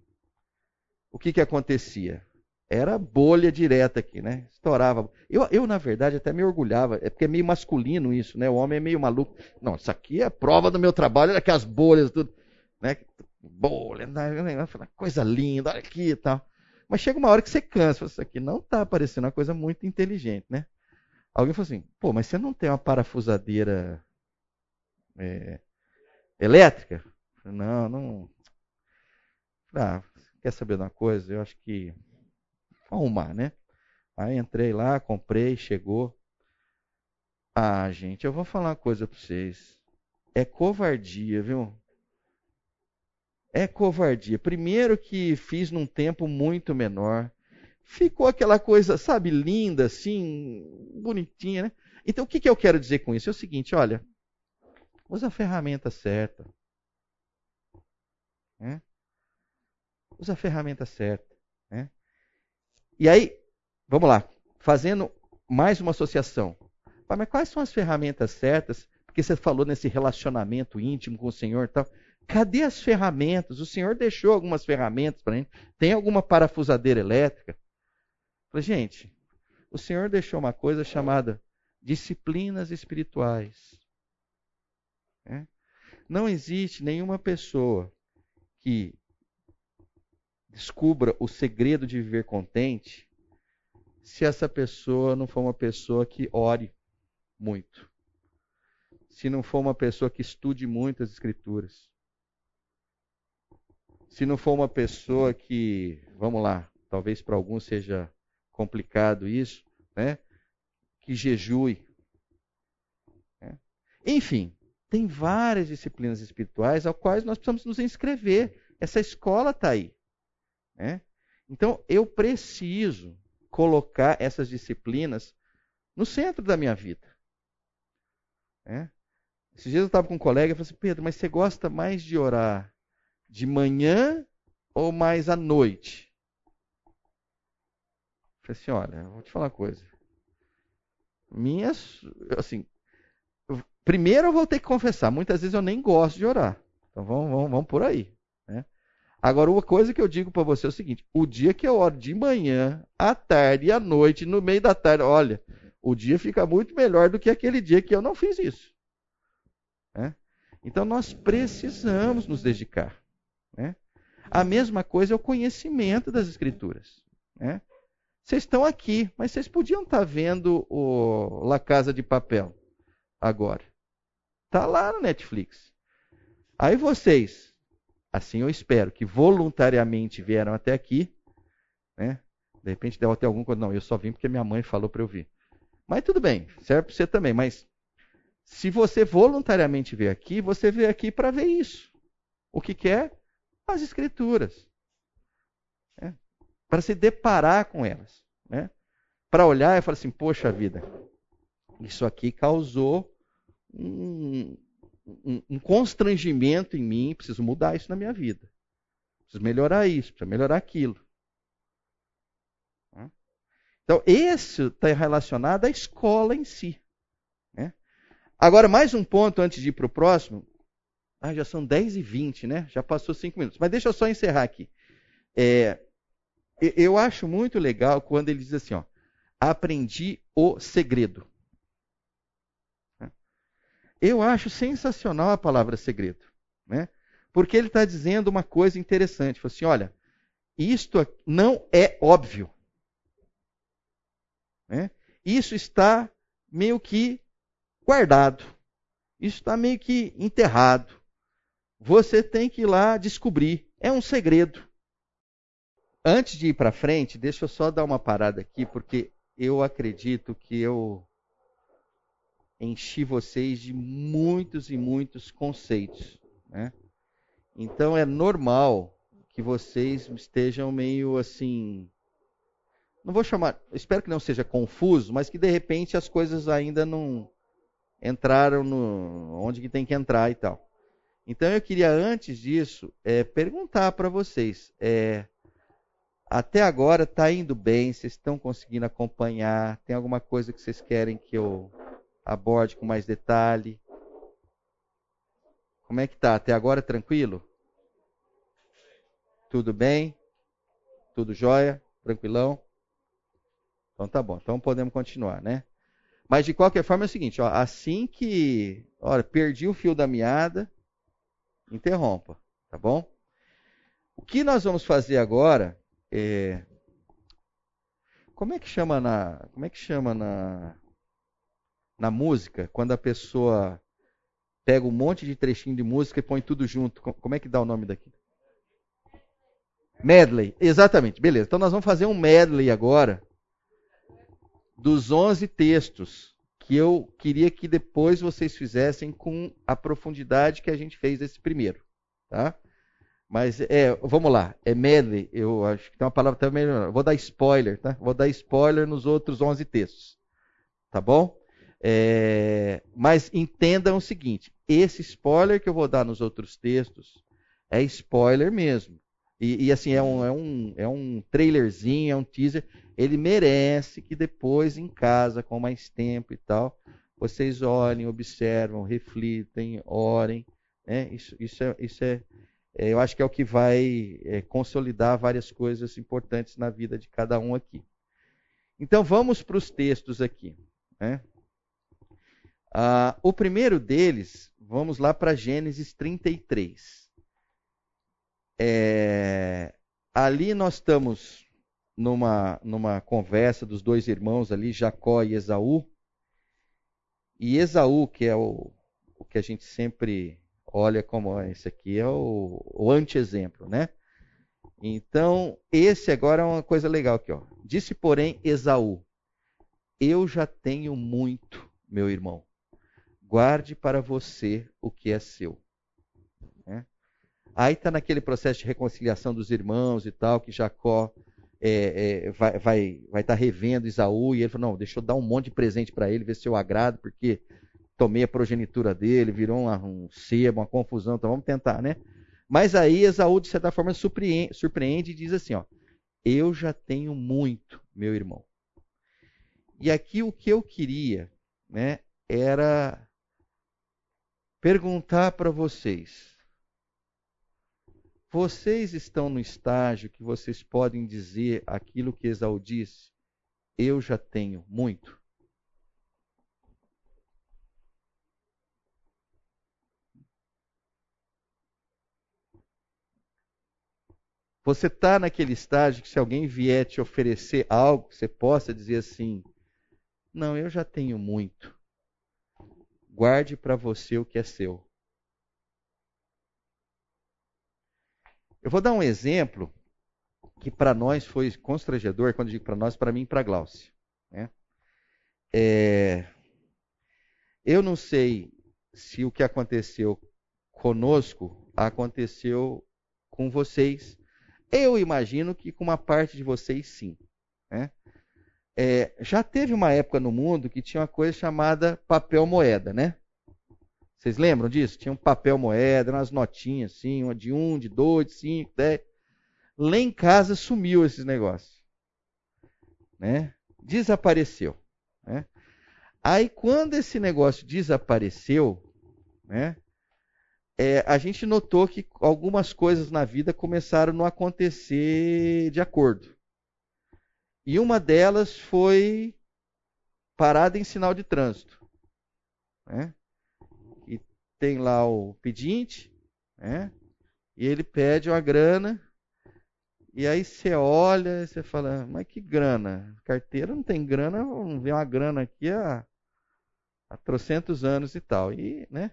o que, que acontecia? Era bolha direta aqui, né? Estourava. Eu, eu, na verdade, até me orgulhava. É porque é meio masculino isso, né? O homem é meio maluco. Não, isso aqui é prova do meu trabalho. Olha aqui as bolhas, tudo. Né? Bolha, né? coisa linda, olha aqui e tal. Mas chega uma hora que você cansa. Isso aqui não está parecendo uma coisa muito inteligente, né? Alguém falou assim, pô, mas você não tem uma parafusadeira é, elétrica? Não, não. Ah, quer saber de uma coisa? Eu acho que. Arrumar, né? Aí entrei lá, comprei, chegou. Ah, gente, eu vou falar uma coisa para vocês. É covardia, viu? É covardia. Primeiro que fiz num tempo muito menor ficou aquela coisa, sabe, linda, assim, bonitinha, né? Então, o que, que eu quero dizer com isso? É o seguinte, olha, usa a ferramenta certa. Né? Usa a ferramenta certa. Né? E aí, vamos lá, fazendo mais uma associação. Mas quais são as ferramentas certas? Porque você falou nesse relacionamento íntimo com o Senhor e tal. Cadê as ferramentas? O Senhor deixou algumas ferramentas para gente. Tem alguma parafusadeira elétrica? Falei, gente, o Senhor deixou uma coisa chamada disciplinas espirituais. É? Não existe nenhuma pessoa que descubra o segredo de viver contente se essa pessoa não for uma pessoa que ore muito. Se não for uma pessoa que estude muito as escrituras. Se não for uma pessoa que, vamos lá, talvez para alguns seja complicado isso, né? Que jejue. Né? Enfim, tem várias disciplinas espirituais ao quais nós precisamos nos inscrever. Essa escola está aí. Né? Então, eu preciso colocar essas disciplinas no centro da minha vida. Né? Esses dias eu estava com um colega e falei assim, Pedro, mas você gosta mais de orar de manhã ou mais à noite? Falei assim, olha, vou te falar uma coisa. Minhas, assim, primeiro eu vou ter que confessar, muitas vezes eu nem gosto de orar. Então vamos, vamos, vamos por aí. Né? Agora, uma coisa que eu digo para você é o seguinte: o dia que eu oro de manhã, à tarde e à noite, no meio da tarde, olha, o dia fica muito melhor do que aquele dia que eu não fiz isso. Né? Então nós precisamos nos dedicar. Né? A mesma coisa é o conhecimento das Escrituras. Né? Vocês estão aqui, mas vocês podiam estar tá vendo o La Casa de Papel agora. Está lá no Netflix. Aí vocês, assim eu espero, que voluntariamente vieram até aqui, né? De repente deu até algum não, eu só vim porque minha mãe falou para eu vir. Mas tudo bem, serve para você também. Mas se você voluntariamente veio aqui, você veio aqui para ver isso. O que quer? É? As escrituras para se deparar com elas. Né? Para olhar e falar assim: poxa vida, isso aqui causou um, um, um, constrangimento em mim, preciso mudar isso na minha vida. Preciso melhorar isso, preciso melhorar aquilo. Né? Então, esse está relacionado à escola em si. Né? Agora, mais um ponto antes de ir para o próximo. Ah, já são 10 e 20, né? Já passou 5 minutos. Mas deixa eu só encerrar aqui. É, eu acho muito legal quando ele diz assim, ó, aprendi o segredo. Eu acho sensacional a palavra segredo, né? Porque ele está dizendo uma coisa interessante. Fala assim, olha, isto não é óbvio. Né? Isso está meio que guardado. Isso está meio que enterrado. Você tem que ir lá descobrir. É um segredo. Antes de ir para frente, deixa eu só dar uma parada aqui, porque eu acredito que eu enchi vocês de muitos e muitos conceitos. Né? Então é normal que vocês estejam meio assim. Não vou chamar, espero que não seja confuso, mas que de repente as coisas ainda não entraram no onde que tem que entrar e tal. Então eu queria antes disso é, perguntar para vocês, é, até agora está indo bem? Vocês estão conseguindo acompanhar? Tem alguma coisa que vocês querem que eu aborde com mais detalhe? Como é que tá? Até agora tranquilo? Tudo bem? Tudo jóia? Tranquilão? Então tá bom. Então podemos continuar, né? Mas de qualquer forma é o seguinte, ó, assim que, olha, perdi o fio da meada, interrompa, tá bom? O que nós vamos fazer agora é, como é que chama na, como é que chama na, na música quando a pessoa pega um monte de trechinho de música e põe tudo junto? Como é que dá o nome daqui? Medley, exatamente. Beleza. Então nós vamos fazer um medley agora dos 11 textos que eu queria que depois vocês fizessem com a profundidade que a gente fez esse primeiro, tá? Mas é, vamos lá, é medley, eu acho que tem uma palavra também, vou dar spoiler, tá? Vou dar spoiler nos outros 11 textos, tá bom? É, mas entendam o seguinte, esse spoiler que eu vou dar nos outros textos é spoiler mesmo. E, e assim, é um, é, um, é um trailerzinho, é um teaser. Ele merece que depois em casa, com mais tempo e tal, vocês olhem, observam, reflitem, orem. Né? Isso, isso, é, isso é, é, eu acho que é o que vai é, consolidar várias coisas importantes na vida de cada um aqui. Então vamos para os textos aqui. Né? Ah, o primeiro deles, vamos lá para Gênesis 33. É, ali nós estamos numa, numa conversa dos dois irmãos ali, Jacó e Esaú. E Esaú, que é o, o que a gente sempre olha como esse aqui é o, o anti-exemplo, né? Então, esse agora é uma coisa legal aqui, ó. Disse, porém, Esaú: Eu já tenho muito, meu irmão. Guarde para você o que é seu. Né? Aí está naquele processo de reconciliação dos irmãos e tal, que Jacó é, é, vai estar vai, vai tá revendo Esaú, e ele falou: Não, deixa eu dar um monte de presente para ele, ver se eu agrado, porque tomei a progenitura dele, virou um, um sebo, uma confusão, então vamos tentar, né? Mas aí Esaú, de certa forma, surpreende, surpreende e diz assim: ó, Eu já tenho muito, meu irmão. E aqui o que eu queria né, era perguntar para vocês. Vocês estão no estágio que vocês podem dizer aquilo que Esaú disse? Eu já tenho muito. Você está naquele estágio que se alguém vier te oferecer algo, você possa dizer assim: Não, eu já tenho muito. Guarde para você o que é seu. Eu vou dar um exemplo que para nós foi constrangedor, quando digo para nós, para mim e para Glaucia. Né? É... Eu não sei se o que aconteceu conosco aconteceu com vocês eu imagino que com uma parte de vocês sim. Né? É, já teve uma época no mundo que tinha uma coisa chamada papel moeda, né? Vocês lembram disso? Tinha um papel moeda, umas notinhas assim, uma de um, de dois, de cinco, dez. Lá em casa sumiu esses negócios. Né? Desapareceu. Né? Aí quando esse negócio desapareceu, né? é, a gente notou que algumas coisas na vida começaram a não acontecer de acordo. E uma delas foi parada em sinal de trânsito. Né? Tem lá o pedinte, né? e ele pede uma grana, e aí você olha e você fala, mas que grana? Carteira não tem grana, não vem uma grana aqui há, há trocentos anos e tal. E, né?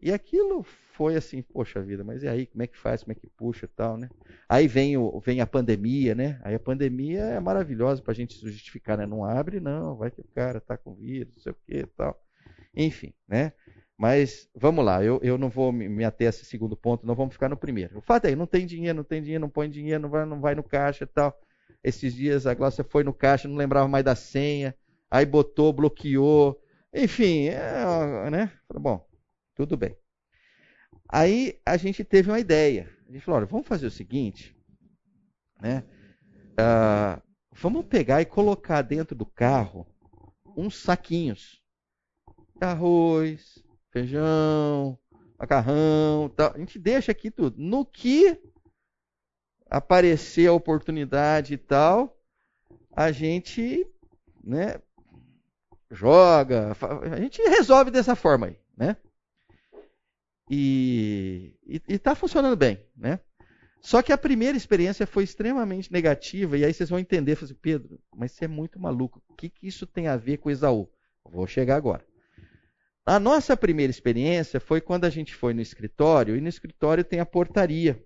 E aquilo foi assim, poxa vida, mas e aí, como é que faz, como é que puxa e tal, né? Aí vem, o, vem a pandemia, né? Aí a pandemia é maravilhosa para a gente justificar, né? Não abre, não, vai que o cara tá com vírus, não sei o que e tal. Enfim, né? Mas vamos lá, eu, eu não vou me ater a esse segundo ponto, não vamos ficar no primeiro. O fato é, não tem dinheiro, não tem dinheiro, não põe dinheiro, não vai, não vai no caixa e tal. Esses dias a Glaucia foi no caixa, não lembrava mais da senha, aí botou, bloqueou, enfim, é, né? Bom, tudo bem. Aí a gente teve uma ideia. A gente falou, olha, vamos fazer o seguinte, né? Uh, vamos pegar e colocar dentro do carro uns saquinhos. Arroz, feijão, macarrão, tal. A gente deixa aqui tudo. No que aparecer a oportunidade e tal, a gente, né, joga, a gente resolve dessa forma aí, né? E está funcionando bem, né? Só que a primeira experiência foi extremamente negativa, e aí vocês vão entender, assim, Pedro, mas você é muito maluco. O que, que isso tem a ver com Esaú? Vou chegar agora. A nossa primeira experiência foi quando a gente foi no escritório, e no escritório tem a portaria.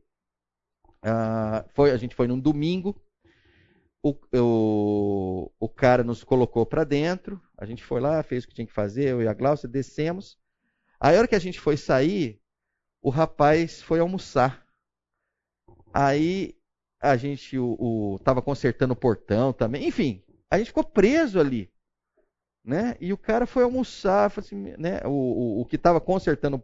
Ah, foi, a gente foi num domingo, o, o, o cara nos colocou para dentro, a gente foi lá, fez o que tinha que fazer, eu e a Glaucia, descemos. Aí, a hora que a gente foi sair, o rapaz foi almoçar. Aí a gente o, estava consertando o portão também. Enfim, a gente ficou preso ali né? E o cara foi almoçar, assim, né? O, o, o que estava consertando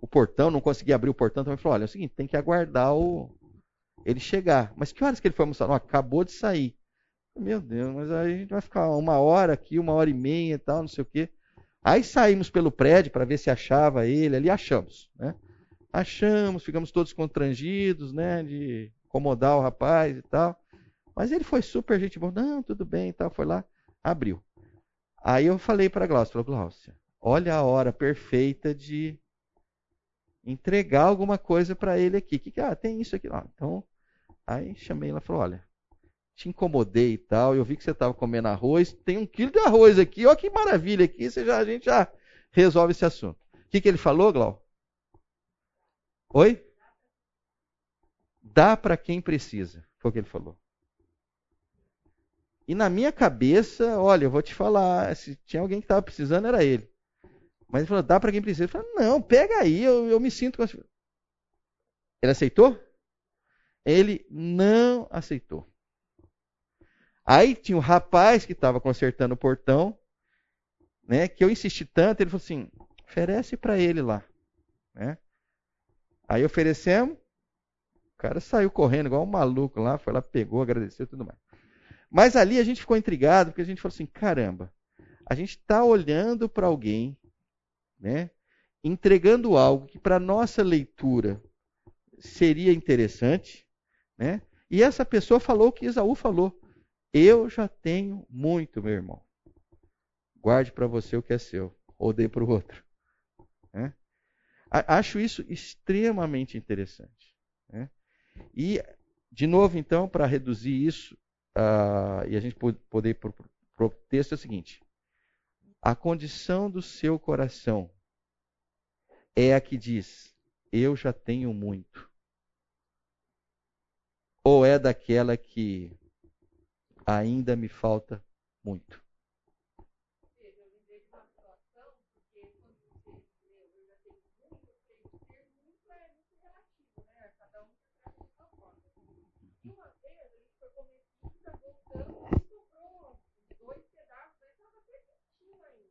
o portão, não conseguia abrir o portão, também falou: olha, é o seguinte, tem que aguardar o ele chegar. Mas que horas que ele foi almoçar? Não, acabou de sair. Meu Deus, mas aí a gente vai ficar uma hora aqui, uma hora e meia e tal, não sei o quê. Aí saímos pelo prédio para ver se achava ele, ali achamos, né? Achamos, ficamos todos constrangidos, né, de incomodar o rapaz e tal. Mas ele foi super gente boa, não, tudo bem e tal, foi lá, abriu. Aí eu falei para a Glaucia, falei, Glaucia, olha a hora perfeita de entregar alguma coisa para ele aqui. Que, ah, tem isso aqui. Ah, então, aí chamei ela e falei, olha, te incomodei e tal, eu vi que você estava comendo arroz, tem um quilo de arroz aqui, olha que maravilha aqui, você já, a gente já resolve esse assunto. O que, que ele falou, Glau? Oi? Dá para quem precisa, foi o que ele falou. E na minha cabeça, olha, eu vou te falar, se tinha alguém que estava precisando, era ele. Mas ele falou, dá para quem precisa. Eu falei, não, pega aí, eu, eu me sinto. Ele aceitou? Ele não aceitou. Aí tinha um rapaz que estava consertando o portão, né? Que eu insisti tanto, ele falou assim, oferece para ele lá, né? Aí oferecemos, o cara saiu correndo igual um maluco lá, foi lá, pegou, agradeceu tudo mais. Mas ali a gente ficou intrigado, porque a gente falou assim: caramba, a gente está olhando para alguém, né, entregando algo que para nossa leitura seria interessante, né? E essa pessoa falou o que Isaú falou: Eu já tenho muito, meu irmão. Guarde para você o que é seu, ou dê para o outro. Né? Acho isso extremamente interessante. Né? E, de novo, então, para reduzir isso uh, e a gente poder ir para o texto é o seguinte: a condição do seu coração é a que diz, eu já tenho muito. Ou é daquela que ainda me falta muito?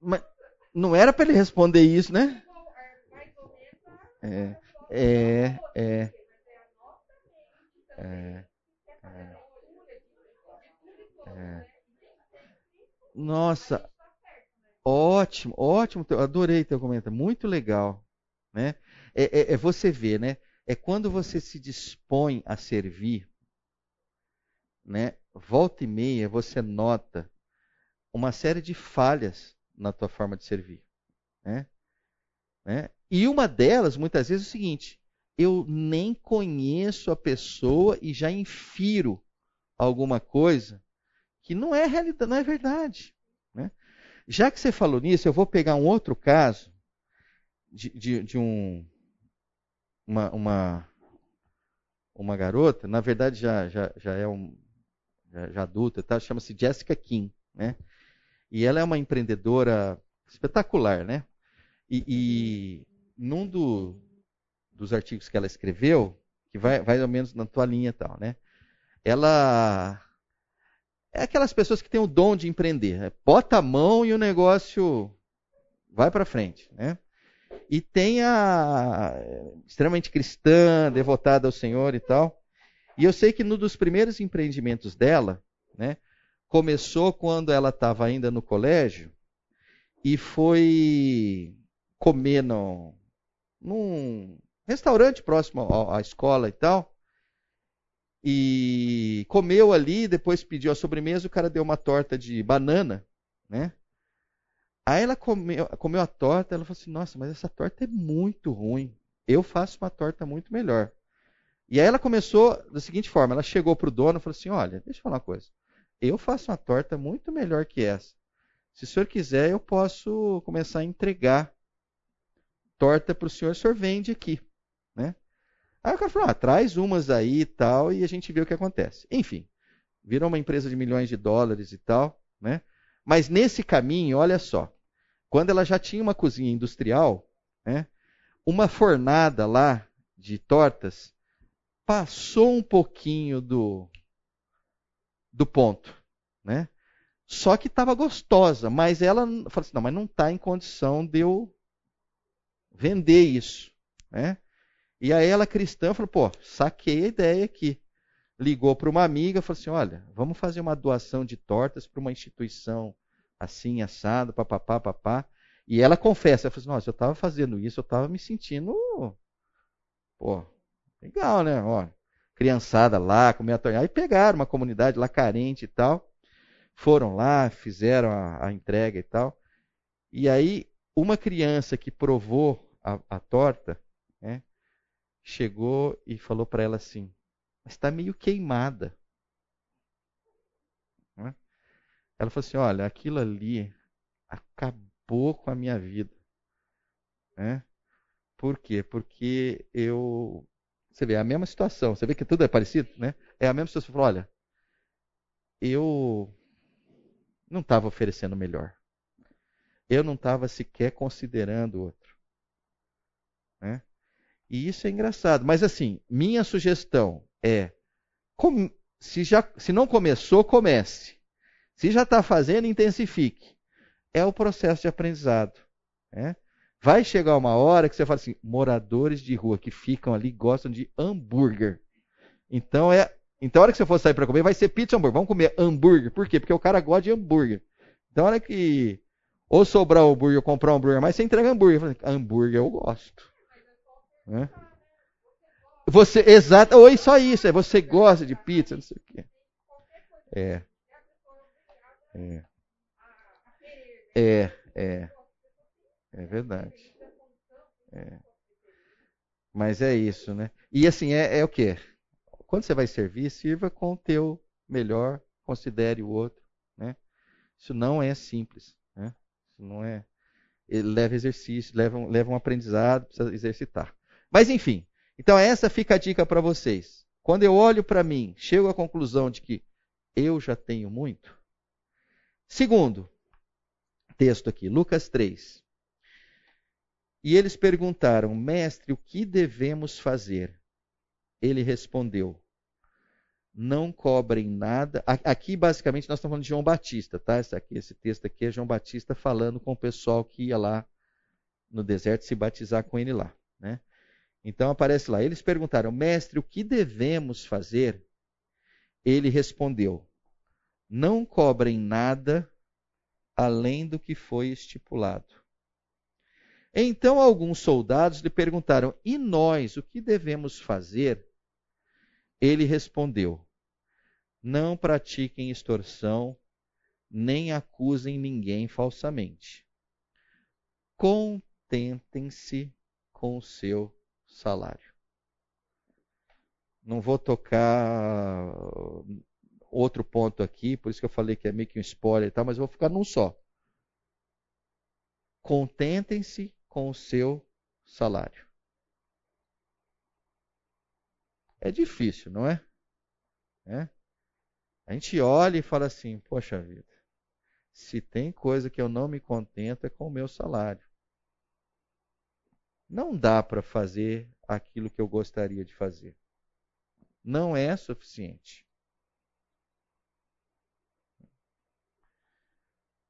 Mas não era para ele responder isso, né? É, é, é. É, é. Nossa, ótimo, ótimo, adorei teu comentário, muito legal, né? É, é, é, você ver, né? É quando você se dispõe a servir, né? Volta e meia você nota uma série de falhas na tua forma de servir. Né? Né? E uma delas, muitas vezes, é o seguinte: eu nem conheço a pessoa e já infiro alguma coisa que não é realidade, não é verdade. Né? Já que você falou nisso, eu vou pegar um outro caso de, de, de um, uma, uma, uma garota, na verdade já, já, já é um, já, já adulta, tá? chama-se Jessica Kim. Né? E ela é uma empreendedora espetacular, né? E, e num do, dos artigos que ela escreveu, que vai, vai ao menos na tua linha e tal, né? Ela é aquelas pessoas que têm o dom de empreender. Né? Bota a mão e o negócio vai para frente, né? E tem a extremamente cristã, devotada ao Senhor e tal. E eu sei que no dos primeiros empreendimentos dela, né, começou quando ela estava ainda no colégio e foi comer no, num restaurante próximo à, escola e tal. E comeu ali, depois pediu a sobremesa, o cara deu uma torta de banana, né? Aí ela comeu, comeu a torta, ela falou assim: "Nossa, mas essa torta é muito ruim. Eu faço uma torta muito melhor". E aí ela começou da seguinte forma: ela chegou para o dono e falou assim: Olha, deixa eu falar uma coisa. Eu faço uma torta muito melhor que essa. Se o senhor quiser, eu posso começar a entregar torta para o senhor, o senhor vende aqui. Né? Aí o cara falou: ah, traz umas aí e tal, e a gente vê o que acontece. Enfim, virou uma empresa de milhões de dólares e tal. Né? Mas nesse caminho, olha só, quando ela já tinha uma cozinha industrial, né, uma fornada lá de tortas passou um pouquinho do, do ponto, né? Só que estava gostosa, mas ela falou assim, não, mas não está em condição de eu vender isso, né? E aí ela cristã falou, pô, saquei a ideia aqui. Ligou para uma amiga, falou assim, olha, vamos fazer uma doação de tortas para uma instituição assim, assado, papapá, papá. E ela confessa, ela falou assim, nossa, eu estava fazendo isso, eu estava me sentindo, pô, legal, né? Ó, criançada lá, comia torneira. Aí pegaram uma comunidade lá carente e tal, foram lá, fizeram a, a entrega e tal. E aí, uma criança que provou a, a torta, né, chegou e falou para ela assim: Mas está meio queimada. Né? Ela falou assim: Olha, aquilo ali acabou com a minha vida. Né? Por quê? Porque eu. Você vê, é a mesma situação. Você vê que tudo é parecido, né? É a mesma situação. Você falou: Olha, eu não estava oferecendo melhor. Eu não estava sequer considerando o outro. Né? E isso é engraçado. Mas assim, minha sugestão é: se, já, se não começou, comece. Se já está fazendo, intensifique. É o processo de aprendizado. Né? Vai chegar uma hora que você fala assim: moradores de rua que ficam ali gostam de hambúrguer. Então é então, a hora que você for sair para comer, vai ser pizza hambúrguer. Vamos comer hambúrguer. Por quê? Porque o cara gosta de hambúrguer. Então, a hora que ou sobrar hambúrguer ou comprar um hambúrguer, mas você entrega hambúrguer. Falo, hambúrguer eu gosto. Né? Você, exato, ou só isso, é você gosta de pizza, não sei o quê. É. É. É, é. É verdade. É. Mas é isso, né? E assim, é, é o quê? quando você vai servir, sirva com o teu melhor, considere o outro. Né? Isso não é simples. Né? Isso não é. Ele leva exercício, leva um, leva um aprendizado, precisa exercitar. Mas enfim, então essa fica a dica para vocês. Quando eu olho para mim, chego à conclusão de que eu já tenho muito. Segundo, texto aqui, Lucas 3. E eles perguntaram, mestre, o que devemos fazer? Ele respondeu: Não cobrem nada. Aqui, basicamente, nós estamos falando de João Batista, tá? Esse, aqui, esse texto aqui é João Batista falando com o pessoal que ia lá no deserto se batizar com ele lá, né? Então aparece lá. Eles perguntaram, mestre, o que devemos fazer? Ele respondeu: Não cobrem nada além do que foi estipulado. Então alguns soldados lhe perguntaram: E nós, o que devemos fazer? Ele respondeu: Não pratiquem extorsão, nem acusem ninguém falsamente. Contentem-se com o seu salário. Não vou tocar outro ponto aqui, por isso que eu falei que é meio que um spoiler e tal, mas vou ficar num só. Contentem-se com o seu salário. É difícil, não é? é? A gente olha e fala assim: poxa vida, se tem coisa que eu não me contento é com o meu salário. Não dá para fazer aquilo que eu gostaria de fazer. Não é suficiente.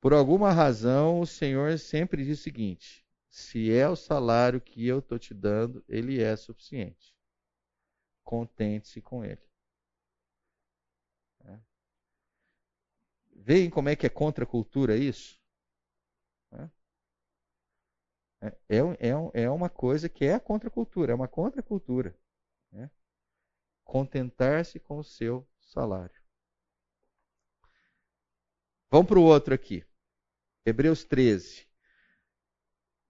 Por alguma razão, o Senhor sempre diz o seguinte: se é o salário que eu estou te dando, ele é suficiente. Contente-se com ele. É. Veem como é que é contra a cultura isso? É. É, é, é uma coisa que é a contracultura, é uma contracultura. Né? Contentar-se com o seu salário. Vamos para o outro aqui. Hebreus 13.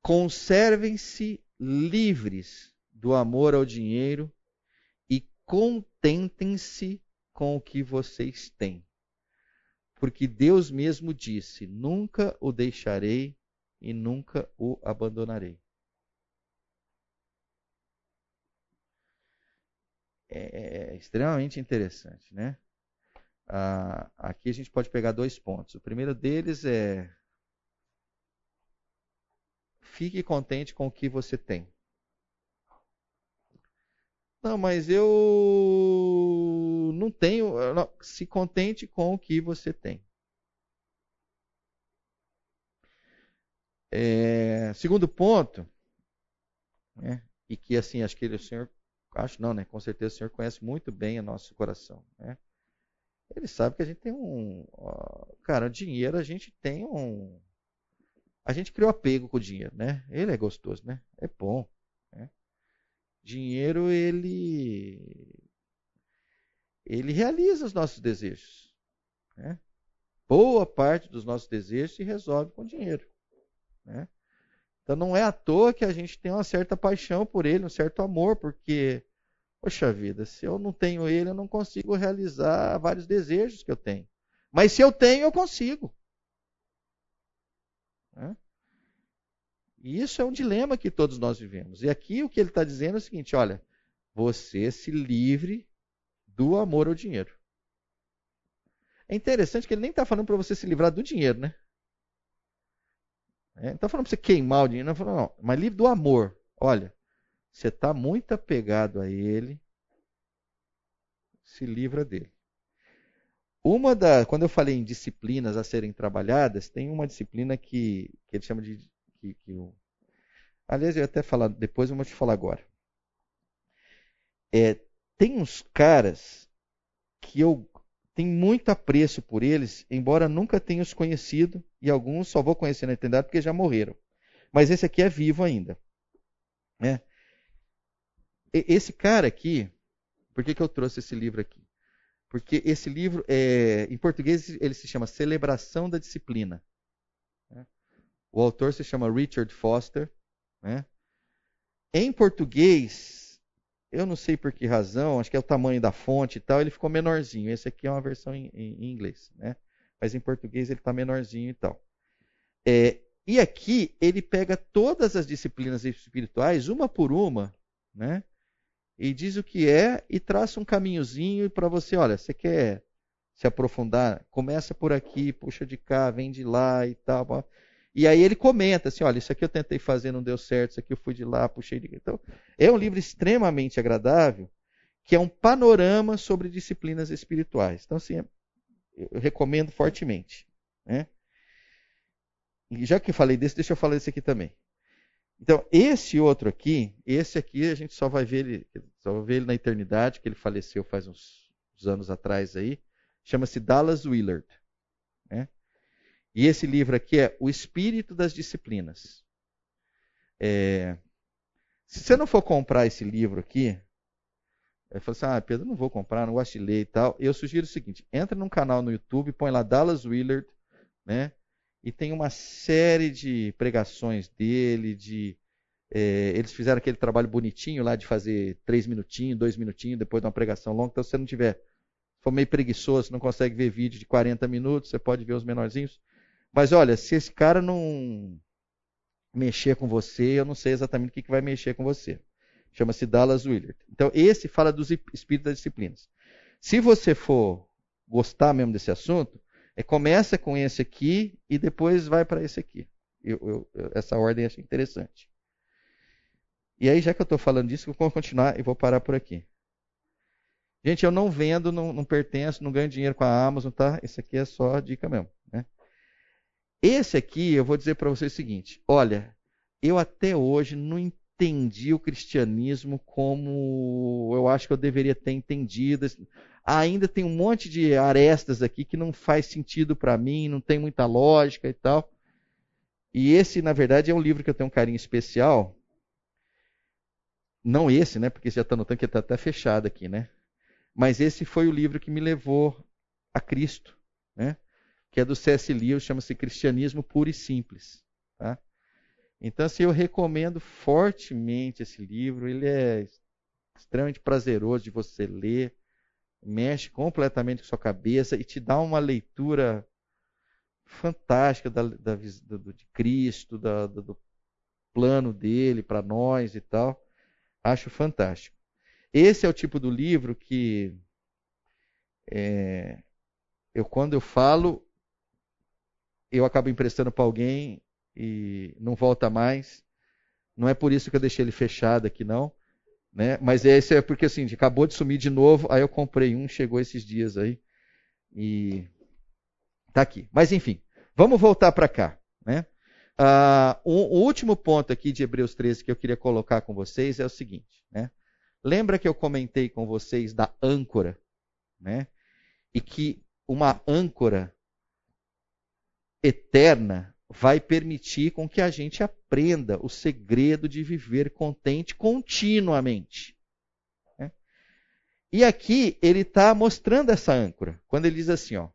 Conservem-se livres do amor ao dinheiro e contentem-se com o que vocês têm. Porque Deus mesmo disse: Nunca o deixarei e nunca o abandonarei. É, é extremamente interessante, né? Ah, aqui a gente pode pegar dois pontos. O primeiro deles é fique contente com o que você tem. Não, mas eu não tenho. Não, se contente com o que você tem. É, segundo ponto, né, e que assim, acho que o senhor, acho não, né? Com certeza o senhor conhece muito bem o nosso coração, né? Ele sabe que a gente tem um, cara, o dinheiro a gente tem um, a gente criou apego com o dinheiro, né? Ele é gostoso, né? É bom. Né? Dinheiro ele ele realiza os nossos desejos, né? Boa parte dos nossos desejos se resolve com dinheiro. Né? Então não é à toa que a gente tem uma certa paixão por ele, um certo amor, porque, poxa vida, se eu não tenho ele, eu não consigo realizar vários desejos que eu tenho. Mas se eu tenho, eu consigo. E isso é um dilema que todos nós vivemos. E aqui o que ele está dizendo é o seguinte: olha, você se livre do amor ao dinheiro. É interessante que ele nem está falando para você se livrar do dinheiro, né? É, está falando para você queimar o dinheiro, não, falando, não, mas livre do amor. Olha, você está muito apegado a ele, se livra dele. Uma da, quando eu falei em disciplinas a serem trabalhadas, tem uma disciplina que, que ele chama de, que, que eu, aliás, eu ia até falar depois, eu vou te falar agora. É, tem uns caras que eu tenho muito apreço por eles, embora nunca tenha os conhecido, e alguns só vou conhecer na eternidade porque já morreram. Mas esse aqui é vivo ainda. Né? Esse cara aqui, por que, que eu trouxe esse livro aqui? Porque esse livro, é, em português, ele se chama Celebração da Disciplina. Né? O autor se chama Richard Foster. Né? Em português, eu não sei por que razão, acho que é o tamanho da fonte e tal, ele ficou menorzinho. Esse aqui é uma versão em, em inglês, né? Mas em português ele está menorzinho e tal. É, e aqui ele pega todas as disciplinas espirituais, uma por uma, né? E diz o que é e traça um caminhozinho para você, olha, você quer se aprofundar, começa por aqui, puxa de cá, vem de lá e tal. E aí ele comenta assim, olha, isso aqui eu tentei fazer, não deu certo, isso aqui eu fui de lá, puxei de... Então, é um livro extremamente agradável, que é um panorama sobre disciplinas espirituais. Então, assim, eu recomendo fortemente. Né? E já que eu falei desse, deixa eu falar desse aqui também. Então, esse outro aqui, esse aqui a gente só vai ver ele, só vai ver ele na eternidade, que ele faleceu faz uns, uns anos atrás aí. Chama-se Dallas Willard. Né? E esse livro aqui é O Espírito das Disciplinas. É, se você não for comprar esse livro aqui, eu falo assim, ah, Pedro, não vou comprar, não gosto de ler e tal. Eu sugiro o seguinte, entra num canal no YouTube, põe lá Dallas Willard, né? E tem uma série de pregações dele, de é, eles fizeram aquele trabalho bonitinho lá de fazer três minutinhos, dois minutinhos, depois de uma pregação longa. Então, se você não tiver, for meio preguiçoso, não consegue ver vídeo de 40 minutos, você pode ver os menorzinhos. Mas olha, se esse cara não mexer com você, eu não sei exatamente o que, que vai mexer com você. Chama-se Dallas Willard. Então, esse fala dos espíritos das disciplinas. Se você for gostar mesmo desse assunto, é, começa com esse aqui e depois vai para esse aqui. Eu, eu, essa ordem eu achei interessante. E aí, já que eu estou falando disso, eu vou continuar e vou parar por aqui. Gente, eu não vendo, não, não pertenço, não ganho dinheiro com a Amazon, tá? Isso aqui é só dica mesmo. Né? Esse aqui, eu vou dizer para vocês o seguinte: olha, eu até hoje não entendi o cristianismo como eu acho que eu deveria ter entendido. Ainda tem um monte de arestas aqui que não faz sentido para mim, não tem muita lógica e tal. E esse, na verdade, é um livro que eu tenho um carinho especial, não esse, né? Porque já está notando que está até fechado aqui, né? Mas esse foi o livro que me levou a Cristo, né? Que é do C.S. Lewis, chama-se Cristianismo Puro e Simples. Tá? Então, assim, eu recomendo fortemente esse livro. Ele é extremamente prazeroso de você ler, mexe completamente com sua cabeça e te dá uma leitura fantástica da, da, do, de Cristo, da, do plano dele para nós e tal. Acho fantástico. Esse é o tipo do livro que é, eu quando eu falo, eu acabo emprestando para alguém e não volta mais. Não é por isso que eu deixei ele fechado aqui, não. Né? Mas esse é porque assim, acabou de sumir de novo, aí eu comprei um, chegou esses dias aí. E tá aqui. Mas enfim, vamos voltar para cá. Né? Uh, o, o, último ponto aqui de Hebreus 13 que eu queria colocar com vocês é o seguinte. Né? Lembra que eu comentei com vocês da âncora? Né? E que uma âncora eterna vai permitir com que a gente aprenda o segredo de viver contente continuamente. Né? E aqui ele está mostrando essa âncora, quando ele diz assim, ó,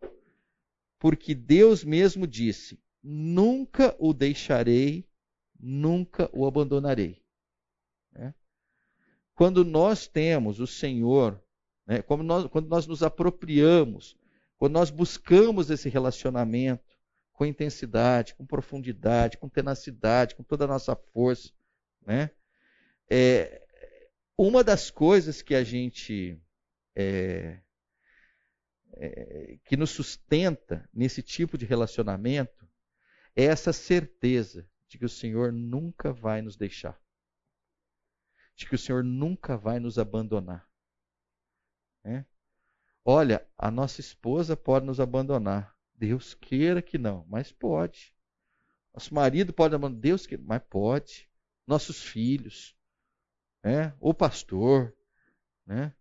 porque Deus mesmo disse: nunca o deixarei, nunca o abandonarei. Né? Quando nós temos o Senhor, né, nós, quando nós nos apropriamos, quando nós buscamos esse relacionamento com intensidade, com profundidade, com tenacidade, com toda a nossa força, né? É, uma das coisas que a gente é, é, que nos sustenta nesse tipo de relacionamento é essa certeza de que o Senhor nunca vai nos deixar, de que o Senhor nunca vai nos abandonar. Né? Olha, a nossa esposa pode nos abandonar, Deus queira que não, mas pode. Nosso marido pode abandonar, Deus queira, mas pode. Nossos filhos, né? o pastor, né?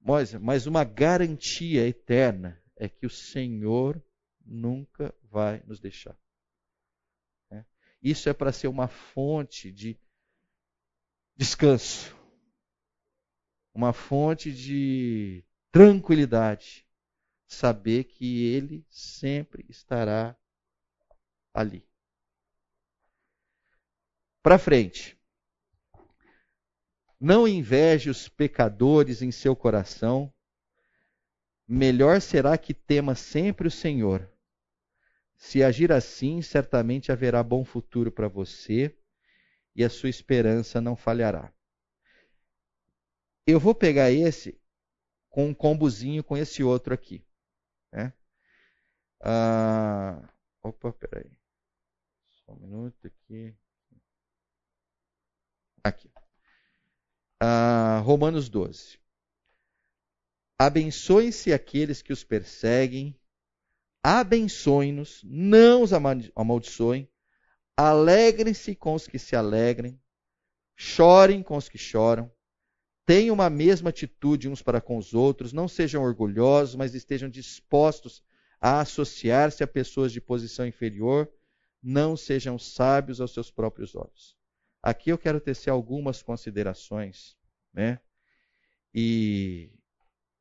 Mas, mas uma garantia eterna é que o Senhor nunca vai nos deixar. Né? Isso é para ser uma fonte de descanso, uma fonte de tranquilidade, saber que Ele sempre estará ali. Para frente. Não inveje os pecadores em seu coração. Melhor será que tema sempre o Senhor se agir assim, certamente haverá bom futuro para você e a sua esperança não falhará. Eu vou pegar esse com um combozinho com esse outro aqui. Né? Ah, opa, peraí. Só um minuto aqui. Aqui. Ah, Romanos 12. Abençoem-se aqueles que os perseguem, abençoem-nos, não os amaldiçoem, alegrem-se com os que se alegrem, chorem com os que choram, tenham uma mesma atitude uns para com os outros, não sejam orgulhosos, mas estejam dispostos a associar-se a pessoas de posição inferior, não sejam sábios aos seus próprios olhos. Aqui eu quero tecer algumas considerações, né? E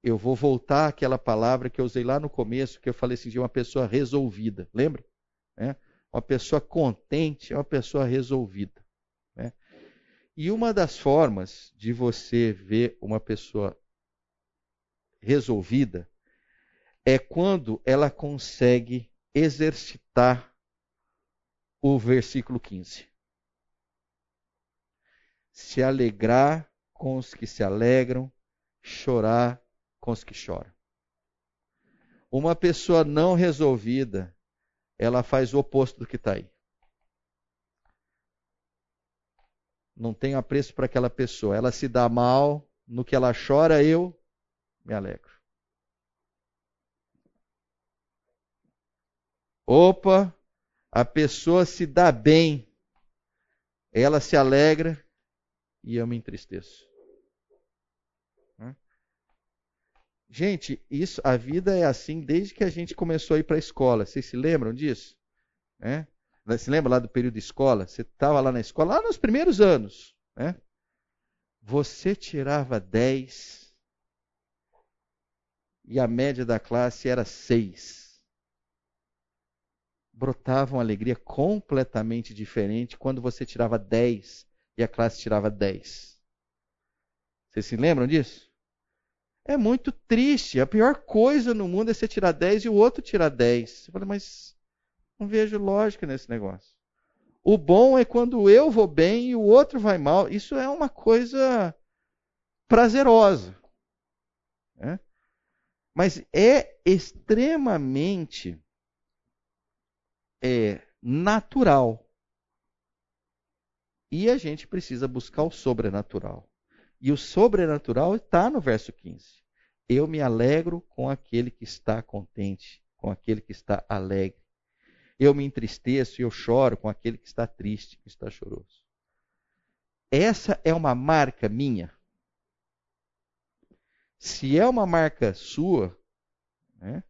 eu vou voltar àquela palavra que eu usei lá no começo, que eu falei assim, de uma pessoa resolvida. Lembra? É? Uma pessoa contente é uma pessoa resolvida. Né? E uma das formas de você ver uma pessoa resolvida é quando ela consegue exercitar o versículo 15. Se alegrar com os que se alegram, chorar com os que choram. Uma pessoa não resolvida, ela faz o oposto do que está aí. Não tenho apreço para aquela pessoa. Ela se dá mal, no que ela chora, eu me alegro. Opa, a pessoa se dá bem, ela se alegra e eu me entristeço. Gente, isso, a vida é assim desde que a gente começou a ir para a escola. Vocês se lembram disso? É? Se lembra lá do período de escola? Você estava lá na escola, lá nos primeiros anos. Né? Você tirava 10 e a média da classe era 6. Brotava uma alegria completamente diferente quando você tirava 10 e a classe tirava 10. Vocês se lembram disso? É muito triste. A pior coisa no mundo é você tirar 10 e o outro tirar 10. Você fala, mas não vejo lógica nesse negócio. O bom é quando eu vou bem e o outro vai mal. Isso é uma coisa prazerosa. Né? Mas é extremamente é, natural. E a gente precisa buscar o sobrenatural. E o sobrenatural está no verso 15. Eu me alegro com aquele que está contente, com aquele que está alegre. Eu me entristeço e eu choro com aquele que está triste, que está choroso. Essa é uma marca minha. Se é uma marca sua, né,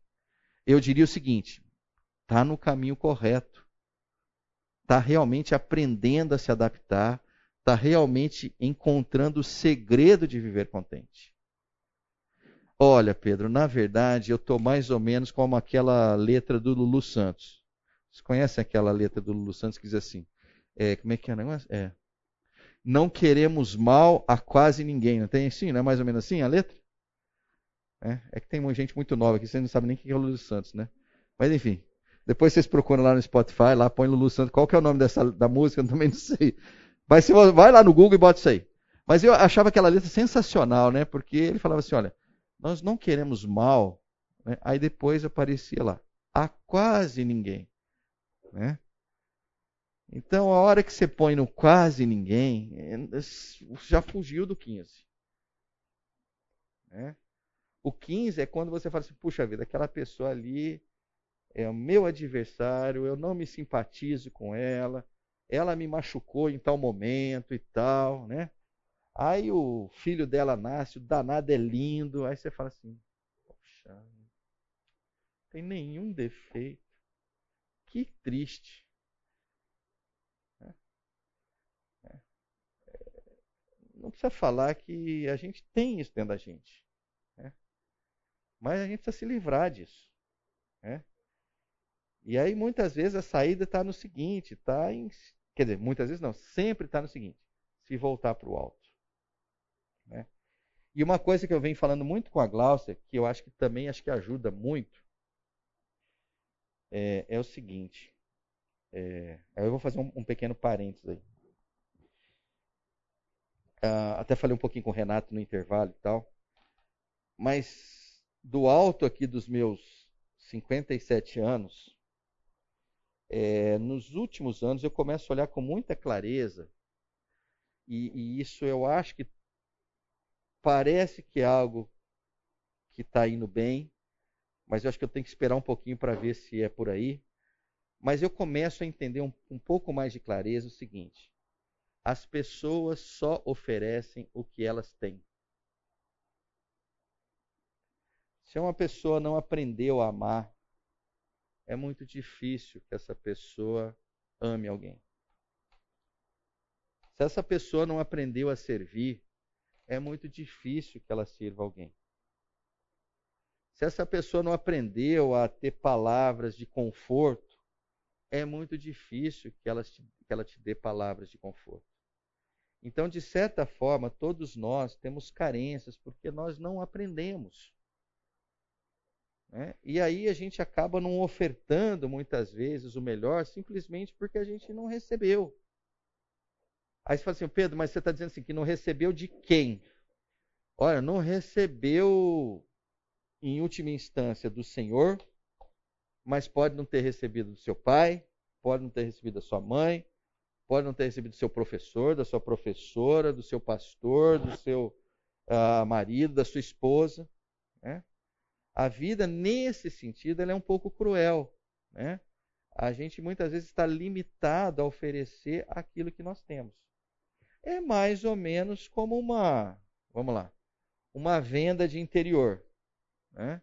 eu diria o seguinte: está no caminho correto. Está realmente aprendendo a se adaptar. Está realmente encontrando o segredo de viver contente. Olha, Pedro, na verdade eu estou mais ou menos como aquela letra do Lulu Santos. Vocês conhecem aquela letra do Lulu Santos que diz assim? É, como é que é? É. Não queremos mal a quase ninguém. Não tem assim? Não é mais ou menos assim a letra? É, é que tem gente muito nova aqui, você não sabe nem quem é o Lulu Santos, né? Mas enfim. Depois vocês procuram lá no Spotify, lá põe Lulu Santos. Qual que é o nome dessa, da música? Eu também não sei. Mas você vai lá no Google e bota isso aí. Mas eu achava aquela letra sensacional, né? Porque ele falava assim, olha, nós não queremos mal. Né? Aí depois aparecia lá, a quase ninguém. Né? Então, a hora que você põe no quase ninguém, já fugiu do 15. Né? O 15 é quando você fala assim: puxa vida, aquela pessoa ali é o meu adversário, eu não me simpatizo com ela, ela me machucou em tal momento e tal, né? Aí o filho dela nasce, o danado é lindo. Aí você fala assim: Poxa, não tem nenhum defeito. Que triste. É. É. Não precisa falar que a gente tem isso dentro da gente. Né? Mas a gente precisa se livrar disso. Né? E aí muitas vezes a saída está no seguinte, tá em, quer dizer, muitas vezes não, sempre está no seguinte, se voltar para o alto. Né? E uma coisa que eu venho falando muito com a Glaucia, que eu acho que também acho que ajuda muito, é, é o seguinte. É, eu vou fazer um, um pequeno parênteses aí. Ah, até falei um pouquinho com o Renato no intervalo e tal. Mas do alto aqui dos meus 57 anos, é, nos últimos anos eu começo a olhar com muita clareza, e, e isso eu acho que parece que é algo que está indo bem, mas eu acho que eu tenho que esperar um pouquinho para ver se é por aí. Mas eu começo a entender um, um pouco mais de clareza o seguinte: as pessoas só oferecem o que elas têm. Se uma pessoa não aprendeu a amar, é muito difícil que essa pessoa ame alguém. Se essa pessoa não aprendeu a servir, é muito difícil que ela sirva alguém. Se essa pessoa não aprendeu a ter palavras de conforto, é muito difícil que ela te, que ela te dê palavras de conforto. Então, de certa forma, todos nós temos carências porque nós não aprendemos. Né? E aí a gente acaba não ofertando muitas vezes o melhor simplesmente porque a gente não recebeu. Aí você fala assim, Pedro, mas você está dizendo assim, que não recebeu de quem? Olha, não recebeu em última instância do Senhor, mas pode não ter recebido do seu pai, pode não ter recebido da sua mãe, pode não ter recebido do seu professor, da sua professora, do seu pastor, do seu uh, marido, da sua esposa. Né? A vida, nesse sentido, ela é um pouco cruel. Né? A gente muitas vezes está limitado a oferecer aquilo que nós temos. É mais ou menos como uma, vamos lá, uma venda de interior. Né?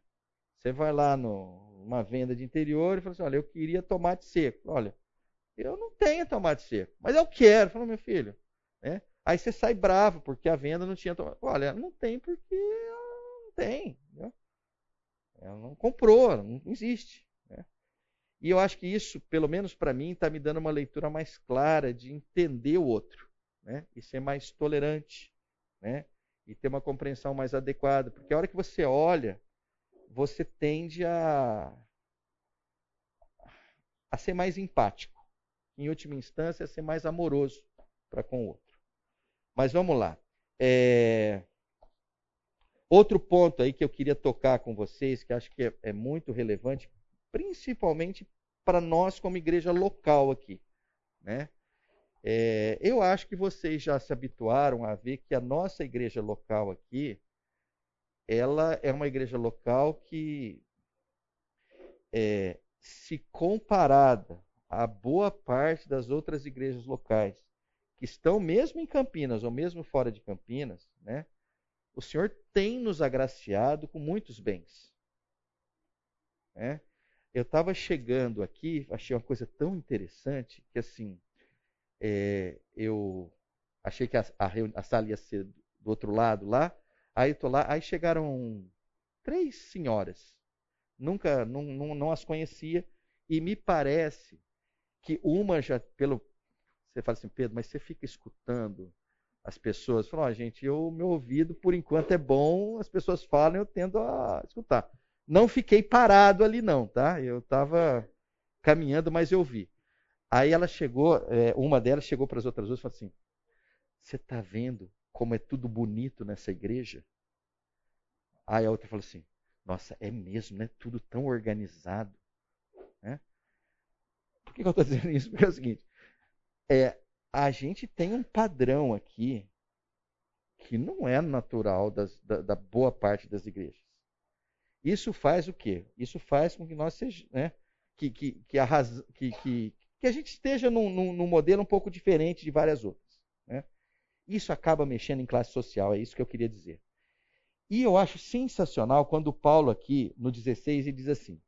Você vai lá numa venda de interior e fala assim: olha, eu queria tomate seco. Olha, eu não tenho tomate seco, mas eu quero. Fala, meu filho. Né? Aí você sai bravo porque a venda não tinha tomate. Olha, não tem porque não tem. Né? Ela não comprou, não existe. Né? E eu acho que isso, pelo menos para mim, está me dando uma leitura mais clara de entender o outro né? e ser mais tolerante. Né? E ter uma compreensão mais adequada. Porque a hora que você olha você tende a, a ser mais empático. Em última instância, a ser mais amoroso para com o outro. Mas vamos lá. É... Outro ponto aí que eu queria tocar com vocês, que acho que é, é muito relevante, principalmente para nós como igreja local aqui. Né? É, eu acho que vocês já se habituaram a ver que a nossa igreja local aqui, ela é uma igreja local que, é, se comparada a boa parte das outras igrejas locais, que estão mesmo em Campinas ou mesmo fora de Campinas, né, o Senhor tem nos agraciado com muitos bens. Né? Eu estava chegando aqui, achei uma coisa tão interessante que assim, é, eu achei que a, a, a sala ia ser do outro lado lá, Aí tô lá, aí chegaram três senhoras. Nunca, não, não, não as conhecia e me parece que uma já pelo você fala assim, Pedro, mas você fica escutando as pessoas, falam, oh, gente, o meu ouvido por enquanto é bom, as pessoas falam, eu tendo a escutar. Não fiquei parado ali não, tá? Eu estava caminhando, mas eu vi. Aí ela chegou, é, uma delas chegou para as outras duas e falou assim: Você está vendo como é tudo bonito nessa igreja? Aí a outra falou assim: Nossa, é mesmo, né? Tudo tão organizado. Né? Por que eu estou *laughs* dizendo isso? Porque é o seguinte: é, a gente tem um padrão aqui que não é natural das, da, da, boa parte das igrejas. Isso faz o quê? Isso faz com que nós sejamos, né, que, que, que, a, que, que, que a gente esteja num, num, num modelo um pouco diferente de várias outras. Né? Isso acaba mexendo em classe social, é isso que eu queria dizer. E eu acho sensacional quando Paulo aqui, no 16, ele diz assim: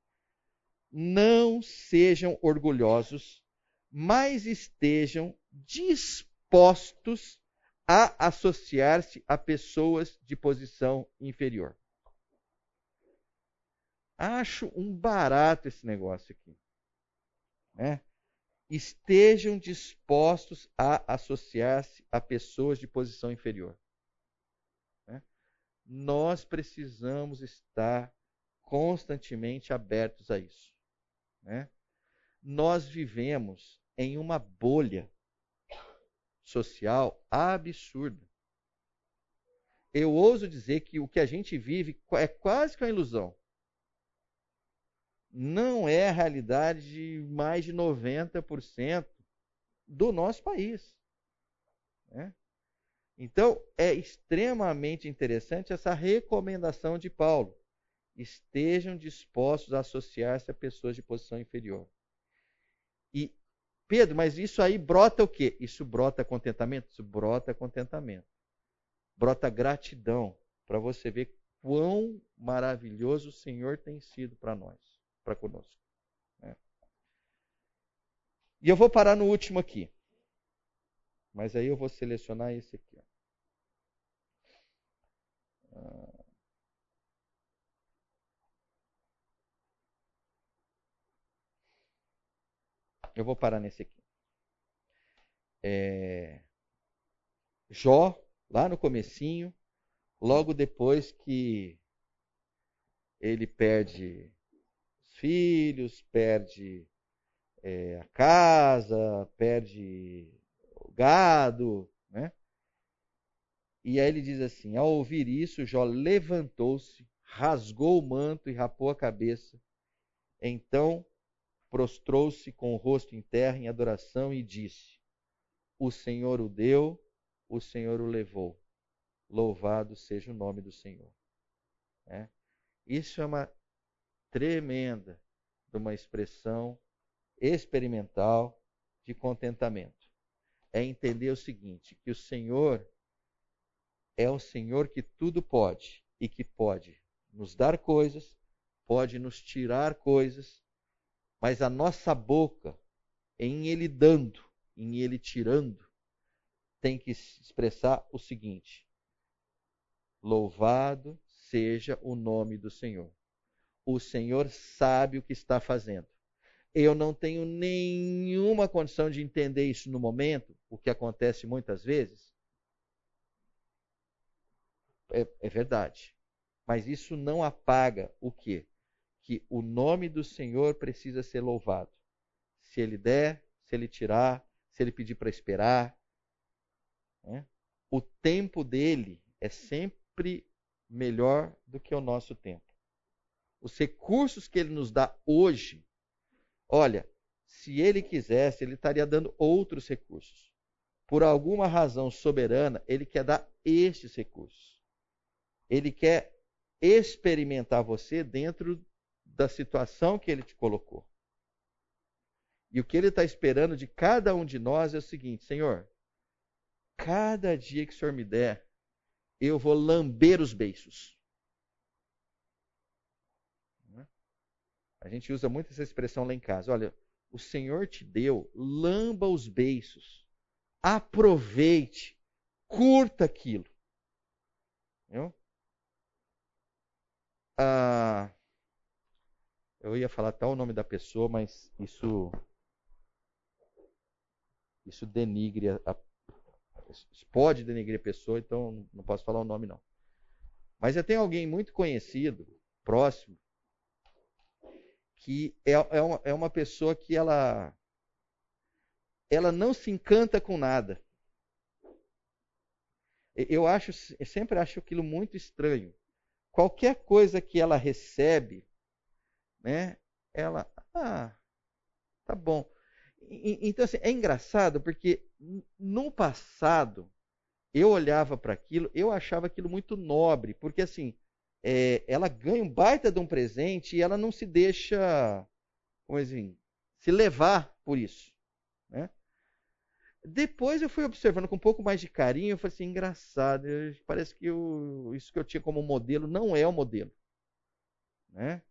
Não sejam orgulhosos, mas estejam dispostos a associar-se a pessoas de posição inferior. Acho um barato esse negócio aqui. Né? Estejam dispostos a associar-se a pessoas de posição inferior. Né? Nós precisamos estar constantemente abertos a isso. Né? Nós vivemos em uma bolha social absurda. Eu ouso dizer que o que a gente vive é quase que uma ilusão não é a realidade de mais de 90% do nosso país. Né? Então, é extremamente interessante essa recomendação de Paulo. Estejam dispostos a associar-se a pessoas de posição inferior. E, Pedro, mas isso aí brota o quê? Isso brota contentamento? Isso brota contentamento. Brota gratidão para você ver quão maravilhoso o Senhor tem sido para nós para conosco. Né? E eu vou parar no último aqui. Mas aí eu vou selecionar esse aqui. Ó. Eu vou parar nesse aqui. É... Jó, lá no comecinho, logo depois que ele perde filhos, perde é, a casa, perde o gado, né? E aí ele diz assim: ao ouvir isso, Jó levantou-se, rasgou o manto e rapou a cabeça. Então prostrou-se com o rosto em terra em adoração e disse: O Senhor o deu, o Senhor o levou. Louvado seja o nome do Senhor. É. Isso é uma tremenda de uma expressão experimental de contentamento. É entender o seguinte, que o Senhor é o Senhor que tudo pode e que pode nos dar coisas, pode nos tirar coisas, mas a nossa boca, em Ele dando, em Ele tirando, tem que expressar o seguinte: Louvado seja o nome do Senhor. O Senhor sabe o que está fazendo. Eu não tenho nenhuma condição de entender isso no momento, o que acontece muitas vezes. É, é verdade. Mas isso não apaga o quê? Que o nome do Senhor precisa ser louvado. Se ele der, se ele tirar, se ele pedir para esperar. Né? O tempo dele é sempre melhor do que o nosso tempo. Os recursos que ele nos dá hoje Olha, se ele quisesse, ele estaria dando outros recursos. Por alguma razão soberana, ele quer dar estes recursos. Ele quer experimentar você dentro da situação que ele te colocou. E o que ele está esperando de cada um de nós é o seguinte: Senhor, cada dia que o Senhor me der, eu vou lamber os beiços. A gente usa muito essa expressão lá em casa. Olha, o Senhor te deu, lamba os beiços. Aproveite, curta aquilo. Ah, eu ia falar tal o nome da pessoa, mas isso isso denigre a, a, pode denigrir a pessoa, então não posso falar o nome não. Mas eu tenho alguém muito conhecido, próximo, que é, é, uma, é uma pessoa que ela, ela não se encanta com nada. Eu acho, eu sempre acho aquilo muito estranho. Qualquer coisa que ela recebe, né, ela, ah, tá bom. Então, assim, é engraçado porque no passado eu olhava para aquilo, eu achava aquilo muito nobre, porque assim, é, ela ganha um baita de um presente e ela não se deixa, como assim, se levar por isso. Né? Depois eu fui observando com um pouco mais de carinho, eu falei assim, engraçado, parece que eu, isso que eu tinha como modelo não é o modelo. Né?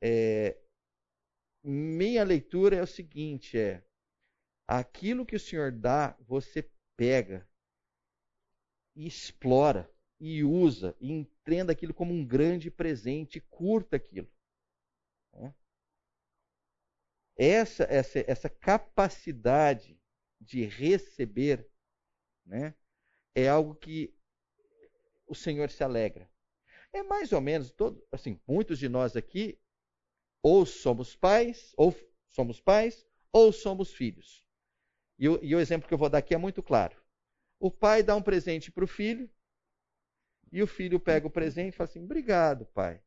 É, minha leitura é o seguinte, é aquilo que o Senhor dá, você pega e explora e usa e entenda aquilo como um grande presente, curta aquilo. Né? Essa, essa, essa capacidade de receber né, é algo que o Senhor se alegra. É mais ou menos, todo, assim, muitos de nós aqui, ou somos pais, ou somos pais, ou somos filhos. E o, e o exemplo que eu vou dar aqui é muito claro. O pai dá um presente para o filho, e o filho pega o presente e fala assim: obrigado, pai.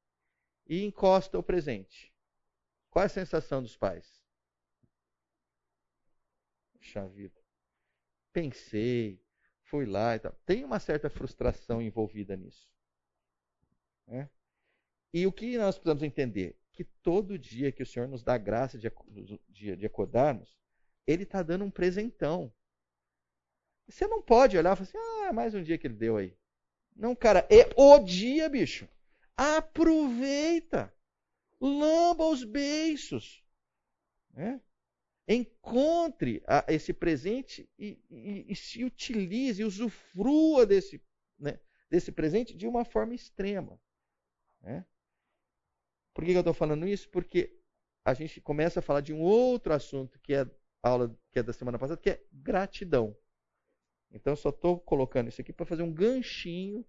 E encosta o presente. Qual é a sensação dos pais? Puxa vida. Pensei, fui lá e tal. Tem uma certa frustração envolvida nisso. Né? E o que nós precisamos entender? Que todo dia que o Senhor nos dá a graça de, de, de acordarmos, Ele está dando um presentão. Você não pode olhar e falar assim: ah, mais um dia que Ele deu aí. Não, cara, é o dia, bicho. Aproveita. Lamba os beiços. Né? Encontre a, esse presente e, e, e, se utilize, usufrua desse, né, desse presente de uma forma extrema. Né? Por que eu estou falando isso? Porque a gente começa a falar de um outro assunto que é aula que é da semana passada, que é gratidão. Então, só estou colocando isso aqui para fazer um ganchinho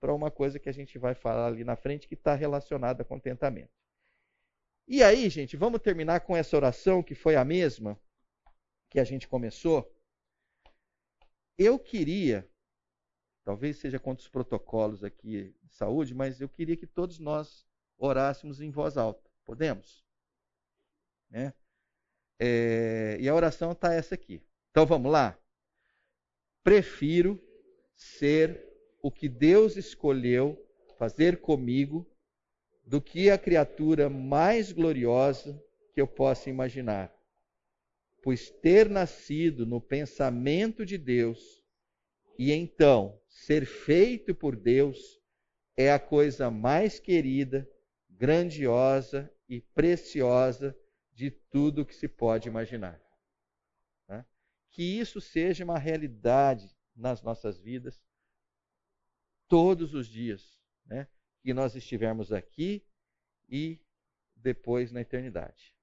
para uma coisa que a gente vai falar ali na frente que está relacionada a contentamento. E aí, gente, vamos terminar com essa oração que foi a mesma que a gente começou. Eu queria, talvez seja contra os protocolos aqui de saúde, mas eu queria que todos nós orássemos em voz alta. Podemos? Né? É, e a oração está essa aqui. Então vamos lá? Prefiro ser o que Deus escolheu fazer comigo do que a criatura mais gloriosa que eu possa imaginar. Pois ter nascido no pensamento de Deus e então ser feito por Deus é a coisa mais querida, grandiosa e preciosa de tudo que se pode imaginar. Que isso seja uma realidade nas nossas vidas todos os dias, né? que nós estivermos aqui e depois na eternidade.